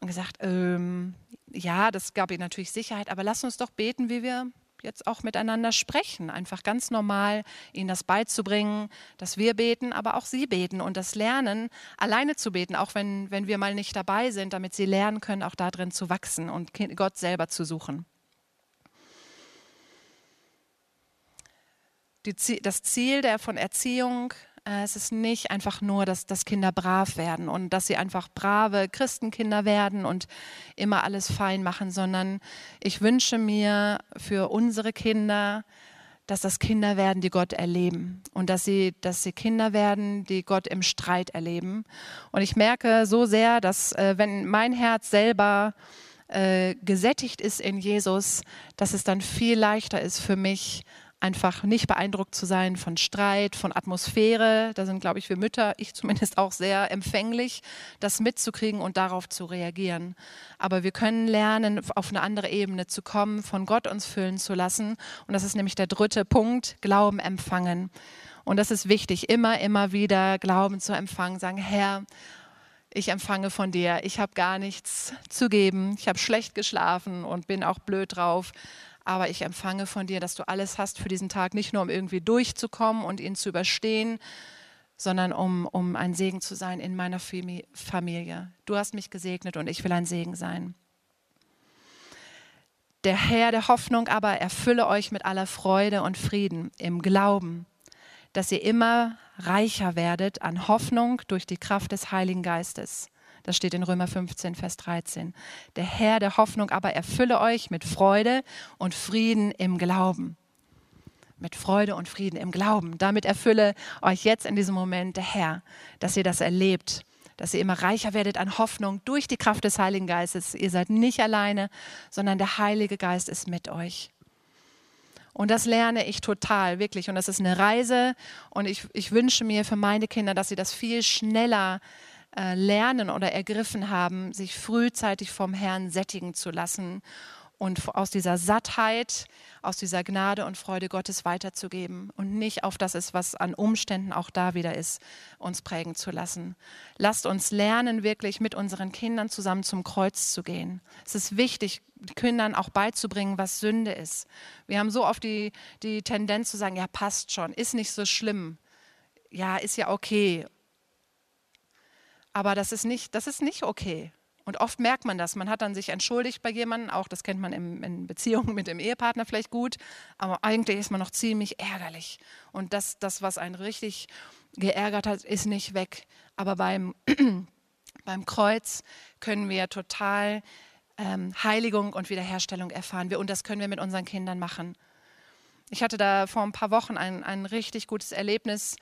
Und gesagt, ähm, ja, das gab ihnen natürlich Sicherheit, aber lass uns doch beten, wie wir jetzt auch miteinander sprechen, einfach ganz normal ihnen das beizubringen, dass wir beten, aber auch sie beten und das Lernen, alleine zu beten, auch wenn, wenn wir mal nicht dabei sind, damit sie lernen können, auch darin zu wachsen und Gott selber zu suchen. Die, das Ziel der von Erziehung es ist nicht einfach nur, dass, dass Kinder brav werden und dass sie einfach brave Christenkinder werden und immer alles fein machen, sondern ich wünsche mir für unsere Kinder, dass das Kinder werden, die Gott erleben und dass sie, dass sie Kinder werden, die Gott im Streit erleben. Und ich merke so sehr, dass äh, wenn mein Herz selber äh, gesättigt ist in Jesus, dass es dann viel leichter ist für mich, einfach nicht beeindruckt zu sein von Streit, von Atmosphäre. Da sind, glaube ich, wir Mütter, ich zumindest auch sehr empfänglich, das mitzukriegen und darauf zu reagieren. Aber wir können lernen, auf eine andere Ebene zu kommen, von Gott uns füllen zu lassen. Und das ist nämlich der dritte Punkt, Glauben empfangen. Und das ist wichtig, immer, immer wieder Glauben zu empfangen, sagen, Herr, ich empfange von dir. Ich habe gar nichts zu geben. Ich habe schlecht geschlafen und bin auch blöd drauf aber ich empfange von dir, dass du alles hast für diesen Tag, nicht nur um irgendwie durchzukommen und ihn zu überstehen, sondern um, um ein Segen zu sein in meiner Familie. Du hast mich gesegnet und ich will ein Segen sein. Der Herr der Hoffnung aber erfülle euch mit aller Freude und Frieden im Glauben, dass ihr immer reicher werdet an Hoffnung durch die Kraft des Heiligen Geistes. Das steht in Römer 15, Vers 13. Der Herr der Hoffnung aber erfülle euch mit Freude und Frieden im Glauben. Mit Freude und Frieden im Glauben. Damit erfülle euch jetzt in diesem Moment der Herr, dass ihr das erlebt, dass ihr immer reicher werdet an Hoffnung durch die Kraft des Heiligen Geistes. Ihr seid nicht alleine, sondern der Heilige Geist ist mit euch. Und das lerne ich total, wirklich. Und das ist eine Reise. Und ich, ich wünsche mir für meine Kinder, dass sie das viel schneller lernen oder ergriffen haben, sich frühzeitig vom Herrn sättigen zu lassen und aus dieser Sattheit, aus dieser Gnade und Freude Gottes weiterzugeben und nicht auf das ist, was an Umständen auch da wieder ist, uns prägen zu lassen. Lasst uns lernen, wirklich mit unseren Kindern zusammen zum Kreuz zu gehen. Es ist wichtig, Kindern auch beizubringen, was Sünde ist. Wir haben so oft die, die Tendenz zu sagen, ja, passt schon, ist nicht so schlimm. Ja, ist ja okay. Aber das ist nicht, das ist nicht okay. Und oft merkt man das. Man hat dann sich entschuldigt bei jemandem, auch das kennt man in, in Beziehungen mit dem Ehepartner vielleicht gut, aber eigentlich ist man noch ziemlich ärgerlich. Und das, das was einen richtig geärgert hat, ist nicht weg. Aber beim, beim Kreuz können wir total ähm, Heiligung und Wiederherstellung erfahren. Wir, und das können wir mit unseren Kindern machen. Ich hatte da vor ein paar Wochen ein, ein richtig gutes Erlebnis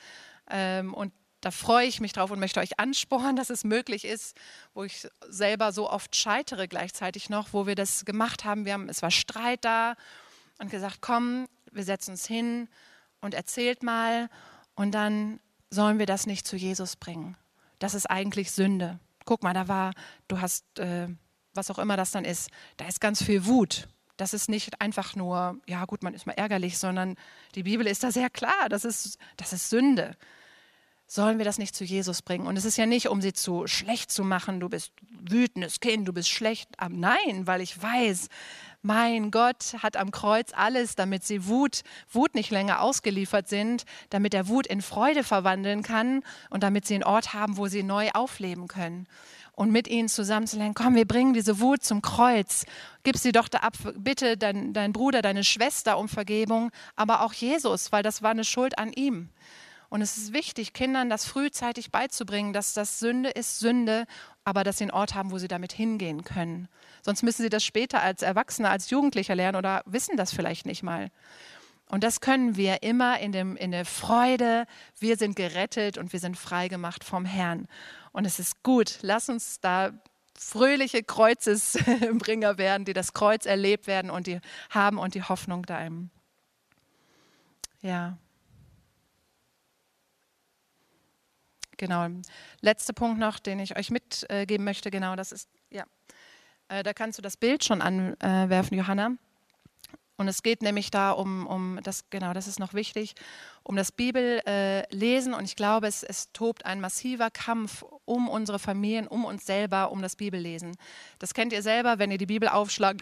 ähm, und da freue ich mich drauf und möchte euch anspornen, dass es möglich ist, wo ich selber so oft scheitere gleichzeitig noch, wo wir das gemacht haben. Wir haben, es war Streit da und gesagt, komm, wir setzen uns hin und erzählt mal und dann sollen wir das nicht zu Jesus bringen. Das ist eigentlich Sünde. Guck mal, da war, du hast, äh, was auch immer das dann ist, da ist ganz viel Wut. Das ist nicht einfach nur, ja gut, man ist mal ärgerlich, sondern die Bibel ist da sehr klar, das ist, das ist Sünde sollen wir das nicht zu Jesus bringen? Und es ist ja nicht, um sie zu schlecht zu machen, du bist wütendes Kind, du bist schlecht. Nein, weil ich weiß, mein Gott hat am Kreuz alles, damit sie Wut, Wut nicht länger ausgeliefert sind, damit er Wut in Freude verwandeln kann und damit sie einen Ort haben, wo sie neu aufleben können. Und mit ihnen zusammen zu lernen, komm, wir bringen diese Wut zum Kreuz. Gib sie doch da ab, bitte dein, dein Bruder, deine Schwester um Vergebung, aber auch Jesus, weil das war eine Schuld an ihm. Und es ist wichtig, Kindern das frühzeitig beizubringen, dass das Sünde ist Sünde, aber dass sie einen Ort haben, wo sie damit hingehen können. Sonst müssen sie das später als Erwachsene, als Jugendlicher lernen oder wissen das vielleicht nicht mal. Und das können wir immer in, dem, in der Freude. Wir sind gerettet und wir sind frei gemacht vom Herrn. Und es ist gut. Lass uns da fröhliche Kreuzesbringer werden, die das Kreuz erlebt werden und die haben und die Hoffnung da im. Ja. Genau. Letzter Punkt noch, den ich euch mitgeben möchte, genau, das ist, ja, äh, da kannst du das Bild schon anwerfen, Johanna. Und es geht nämlich da um, um das, genau, das ist noch wichtig, um das Bibellesen. Und ich glaube, es, es tobt ein massiver Kampf um unsere Familien, um uns selber, um das Bibellesen. Das kennt ihr selber, wenn ihr die Bibel aufschlagt.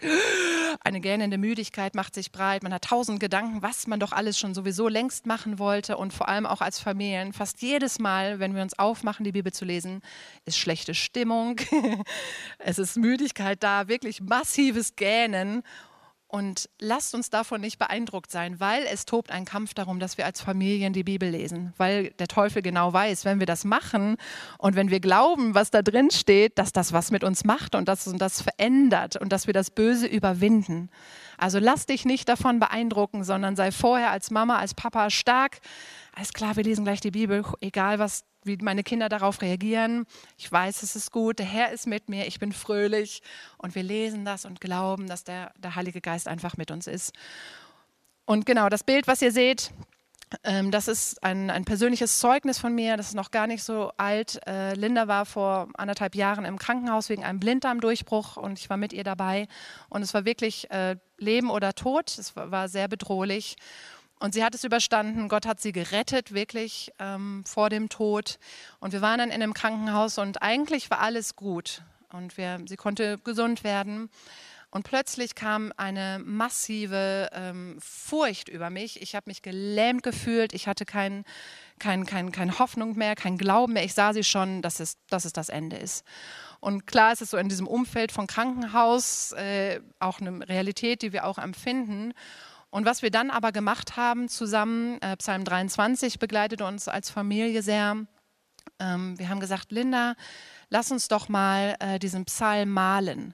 Eine gähnende Müdigkeit macht sich breit. Man hat tausend Gedanken, was man doch alles schon sowieso längst machen wollte. Und vor allem auch als Familien. Fast jedes Mal, wenn wir uns aufmachen, die Bibel zu lesen, ist schlechte Stimmung. es ist Müdigkeit da, wirklich massives Gähnen. Und lasst uns davon nicht beeindruckt sein, weil es tobt ein Kampf darum, dass wir als Familien die Bibel lesen. Weil der Teufel genau weiß, wenn wir das machen und wenn wir glauben, was da drin steht, dass das was mit uns macht und dass uns das verändert und dass wir das Böse überwinden. Also lass dich nicht davon beeindrucken, sondern sei vorher als Mama, als Papa stark. Alles klar, wir lesen gleich die Bibel, egal was wie meine Kinder darauf reagieren. Ich weiß, es ist gut, der Herr ist mit mir, ich bin fröhlich und wir lesen das und glauben, dass der, der Heilige Geist einfach mit uns ist. Und genau, das Bild, was ihr seht, ähm, das ist ein, ein, persönliches Zeugnis von mir, das ist noch gar nicht so alt. Äh, Linda war vor anderthalb Jahren im Krankenhaus wegen einem Blinddarmdurchbruch und ich war mit ihr dabei. Und es war wirklich äh, Leben oder Tod, es war, war sehr bedrohlich. Und sie hat es überstanden. Gott hat sie gerettet, wirklich ähm, vor dem Tod. Und wir waren dann in einem Krankenhaus und eigentlich war alles gut. Und wir, sie konnte gesund werden. Und plötzlich kam eine massive ähm, Furcht über mich. Ich habe mich gelähmt gefühlt. Ich hatte kein, kein, kein, keine Hoffnung mehr, kein Glauben mehr. Ich sah sie schon, dass es, dass es das Ende ist. Und klar ist es so in diesem Umfeld von Krankenhaus äh, auch eine Realität, die wir auch empfinden. Und was wir dann aber gemacht haben zusammen, äh, Psalm 23 begleitet uns als Familie sehr. Ähm, wir haben gesagt, Linda, lass uns doch mal äh, diesen Psalm malen.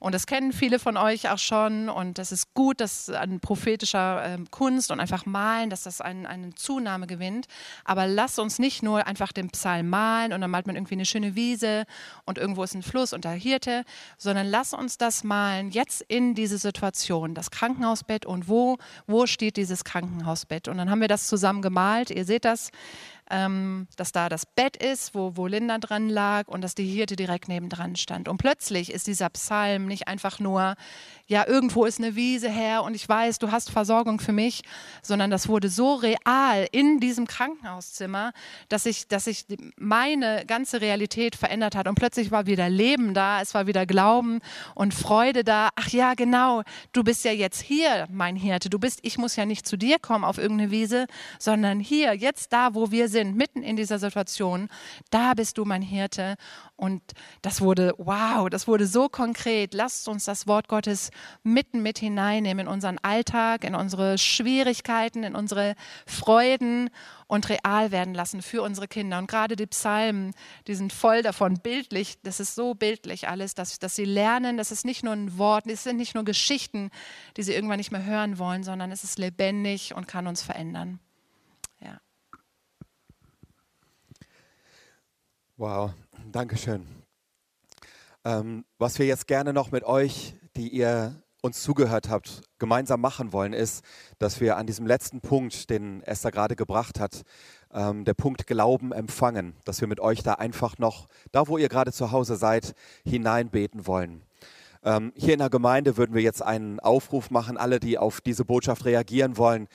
Und das kennen viele von euch auch schon. Und das ist gut, dass an prophetischer äh, Kunst und einfach malen, dass das ein, eine Zunahme gewinnt. Aber lass uns nicht nur einfach den Psalm malen und dann malt man irgendwie eine schöne Wiese und irgendwo ist ein Fluss und der Hirte, sondern lass uns das malen jetzt in diese Situation, das Krankenhausbett und wo, wo steht dieses Krankenhausbett. Und dann haben wir das zusammen gemalt. Ihr seht das ähm, dass da das Bett ist, wo, wo Linda dran lag und dass die Hirte direkt nebendran stand. Und plötzlich ist dieser Psalm nicht einfach nur, ja, irgendwo ist eine Wiese her und ich weiß, du hast Versorgung für mich, sondern das wurde so real in diesem Krankenhauszimmer, dass sich dass ich meine ganze Realität verändert hat. Und plötzlich war wieder Leben da, es war wieder Glauben und Freude da. Ach ja, genau, du bist ja jetzt hier, mein Hirte. Du bist, ich muss ja nicht zu dir kommen auf irgendeine Wiese, sondern hier, jetzt da, wo wir sind sind, mitten in dieser Situation, da bist du mein Hirte. Und das wurde, wow, das wurde so konkret. Lasst uns das Wort Gottes mitten mit hineinnehmen in unseren Alltag, in unsere Schwierigkeiten, in unsere Freuden und real werden lassen für unsere Kinder. Und gerade die Psalmen, die sind voll davon, bildlich, das ist so bildlich alles, dass, dass sie lernen, das ist nicht nur ein Wort, es sind nicht nur Geschichten, die sie irgendwann nicht mehr hören wollen, sondern es ist lebendig und kann uns verändern. Wow, danke schön. Ähm, was wir jetzt gerne noch mit euch, die ihr uns zugehört habt, gemeinsam machen wollen, ist, dass wir an diesem letzten Punkt, den Esther gerade gebracht hat, ähm, der Punkt Glauben empfangen, dass wir mit euch da einfach noch, da wo ihr gerade zu Hause seid, hineinbeten wollen. Ähm, hier in der Gemeinde würden wir jetzt einen Aufruf machen, alle, die auf diese Botschaft reagieren wollen,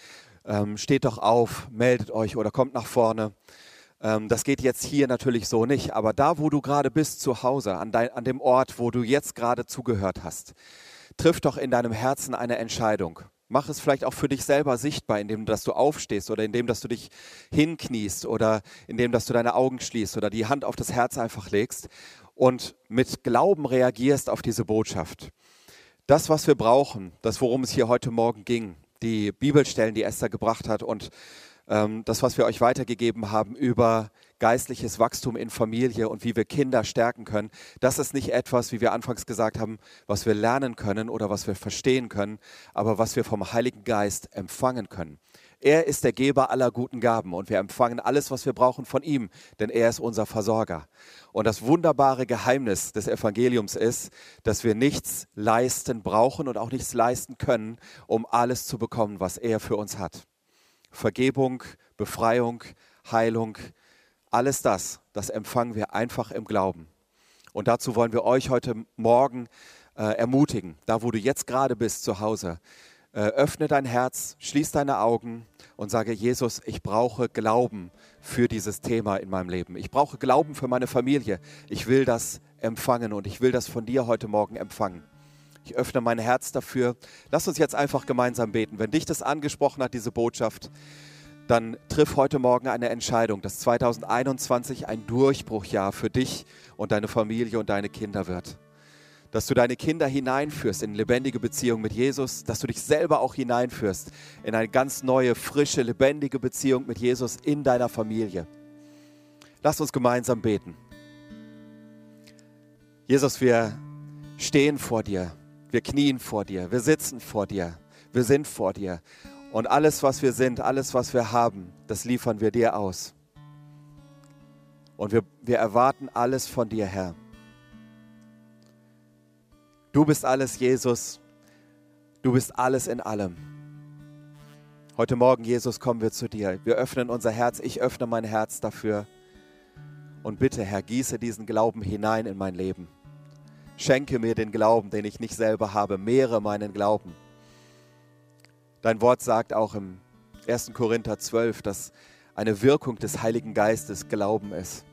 ähm, steht doch auf, meldet euch oder kommt nach vorne. Ähm, das geht jetzt hier natürlich so nicht, aber da, wo du gerade bist, zu Hause, an, dein, an dem Ort, wo du jetzt gerade zugehört hast, triff doch in deinem Herzen eine Entscheidung. Mach es vielleicht auch für dich selber sichtbar, indem dass du aufstehst oder indem dass du dich hinkniest oder indem dass du deine Augen schließt oder die Hand auf das Herz einfach legst und mit Glauben reagierst auf diese Botschaft. Das, was wir brauchen, das, worum es hier heute Morgen ging, die Bibelstellen, die Esther gebracht hat und das, was wir euch weitergegeben haben über geistliches Wachstum in Familie und wie wir Kinder stärken können, das ist nicht etwas, wie wir anfangs gesagt haben, was wir lernen können oder was wir verstehen können, aber was wir vom Heiligen Geist empfangen können. Er ist der Geber aller guten Gaben und wir empfangen alles, was wir brauchen von ihm, denn er ist unser Versorger. Und das wunderbare Geheimnis des Evangeliums ist, dass wir nichts leisten brauchen und auch nichts leisten können, um alles zu bekommen, was er für uns hat. Vergebung, Befreiung, Heilung, alles das, das empfangen wir einfach im Glauben. Und dazu wollen wir euch heute Morgen äh, ermutigen, da wo du jetzt gerade bist zu Hause, äh, öffne dein Herz, schließ deine Augen und sage, Jesus, ich brauche Glauben für dieses Thema in meinem Leben. Ich brauche Glauben für meine Familie. Ich will das empfangen und ich will das von dir heute Morgen empfangen. Ich öffne mein Herz dafür. Lass uns jetzt einfach gemeinsam beten. Wenn dich das angesprochen hat, diese Botschaft, dann triff heute Morgen eine Entscheidung, dass 2021 ein Durchbruchjahr für dich und deine Familie und deine Kinder wird. dass du deine Kinder hineinführst in lebendige Beziehung mit Jesus, dass du dich selber auch hineinführst in eine ganz neue, frische, lebendige Beziehung mit Jesus in deiner Familie. Lass uns gemeinsam beten. Jesus, wir stehen vor dir, wir knien vor dir, wir sitzen vor dir, wir sind vor dir. Und alles, was wir sind, alles, was wir haben, das liefern wir dir aus. Und wir, wir erwarten alles von dir, Herr. Du bist alles, Jesus. Du bist alles in allem. Heute Morgen, Jesus, kommen wir zu dir. Wir öffnen unser Herz. Ich öffne mein Herz dafür. Und bitte, Herr, gieße diesen Glauben hinein in mein Leben. Schenke mir den Glauben, den ich nicht selber habe. Mehre meinen Glauben. Dein Wort sagt auch im 1. Korinther 12, dass eine Wirkung des Heiligen Geistes Glauben ist.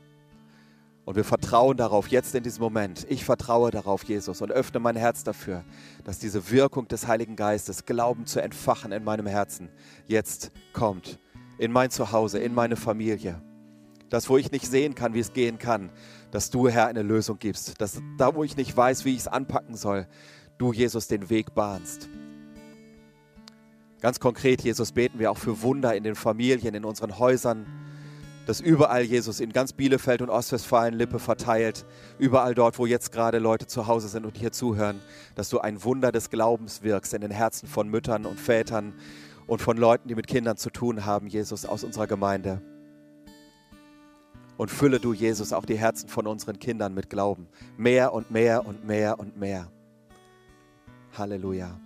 Und wir vertrauen darauf, jetzt in diesem Moment. Ich vertraue darauf, Jesus, und öffne mein Herz dafür, dass diese Wirkung des Heiligen Geistes, Glauben zu entfachen in meinem Herzen, jetzt kommt. In mein Zuhause, in meine Familie. Das, wo ich nicht sehen kann, wie es gehen kann, dass du, Herr, eine Lösung gibst. Dass da, wo ich nicht weiß, wie ich es anpacken soll, du, Jesus, den Weg bahnst. Ganz konkret, Jesus, beten wir auch für Wunder in den Familien, in unseren Häusern, dass überall Jesus in ganz Bielefeld und Ostwestfalen Lippe verteilt, überall dort, wo jetzt gerade Leute zu Hause sind und hier zuhören, dass du ein Wunder des Glaubens wirkst in den Herzen von Müttern und Vätern und von Leuten, die mit Kindern zu tun haben, Jesus, aus unserer Gemeinde. Und fülle du, Jesus, auch die Herzen von unseren Kindern mit Glauben. Mehr und mehr und mehr und mehr. Halleluja.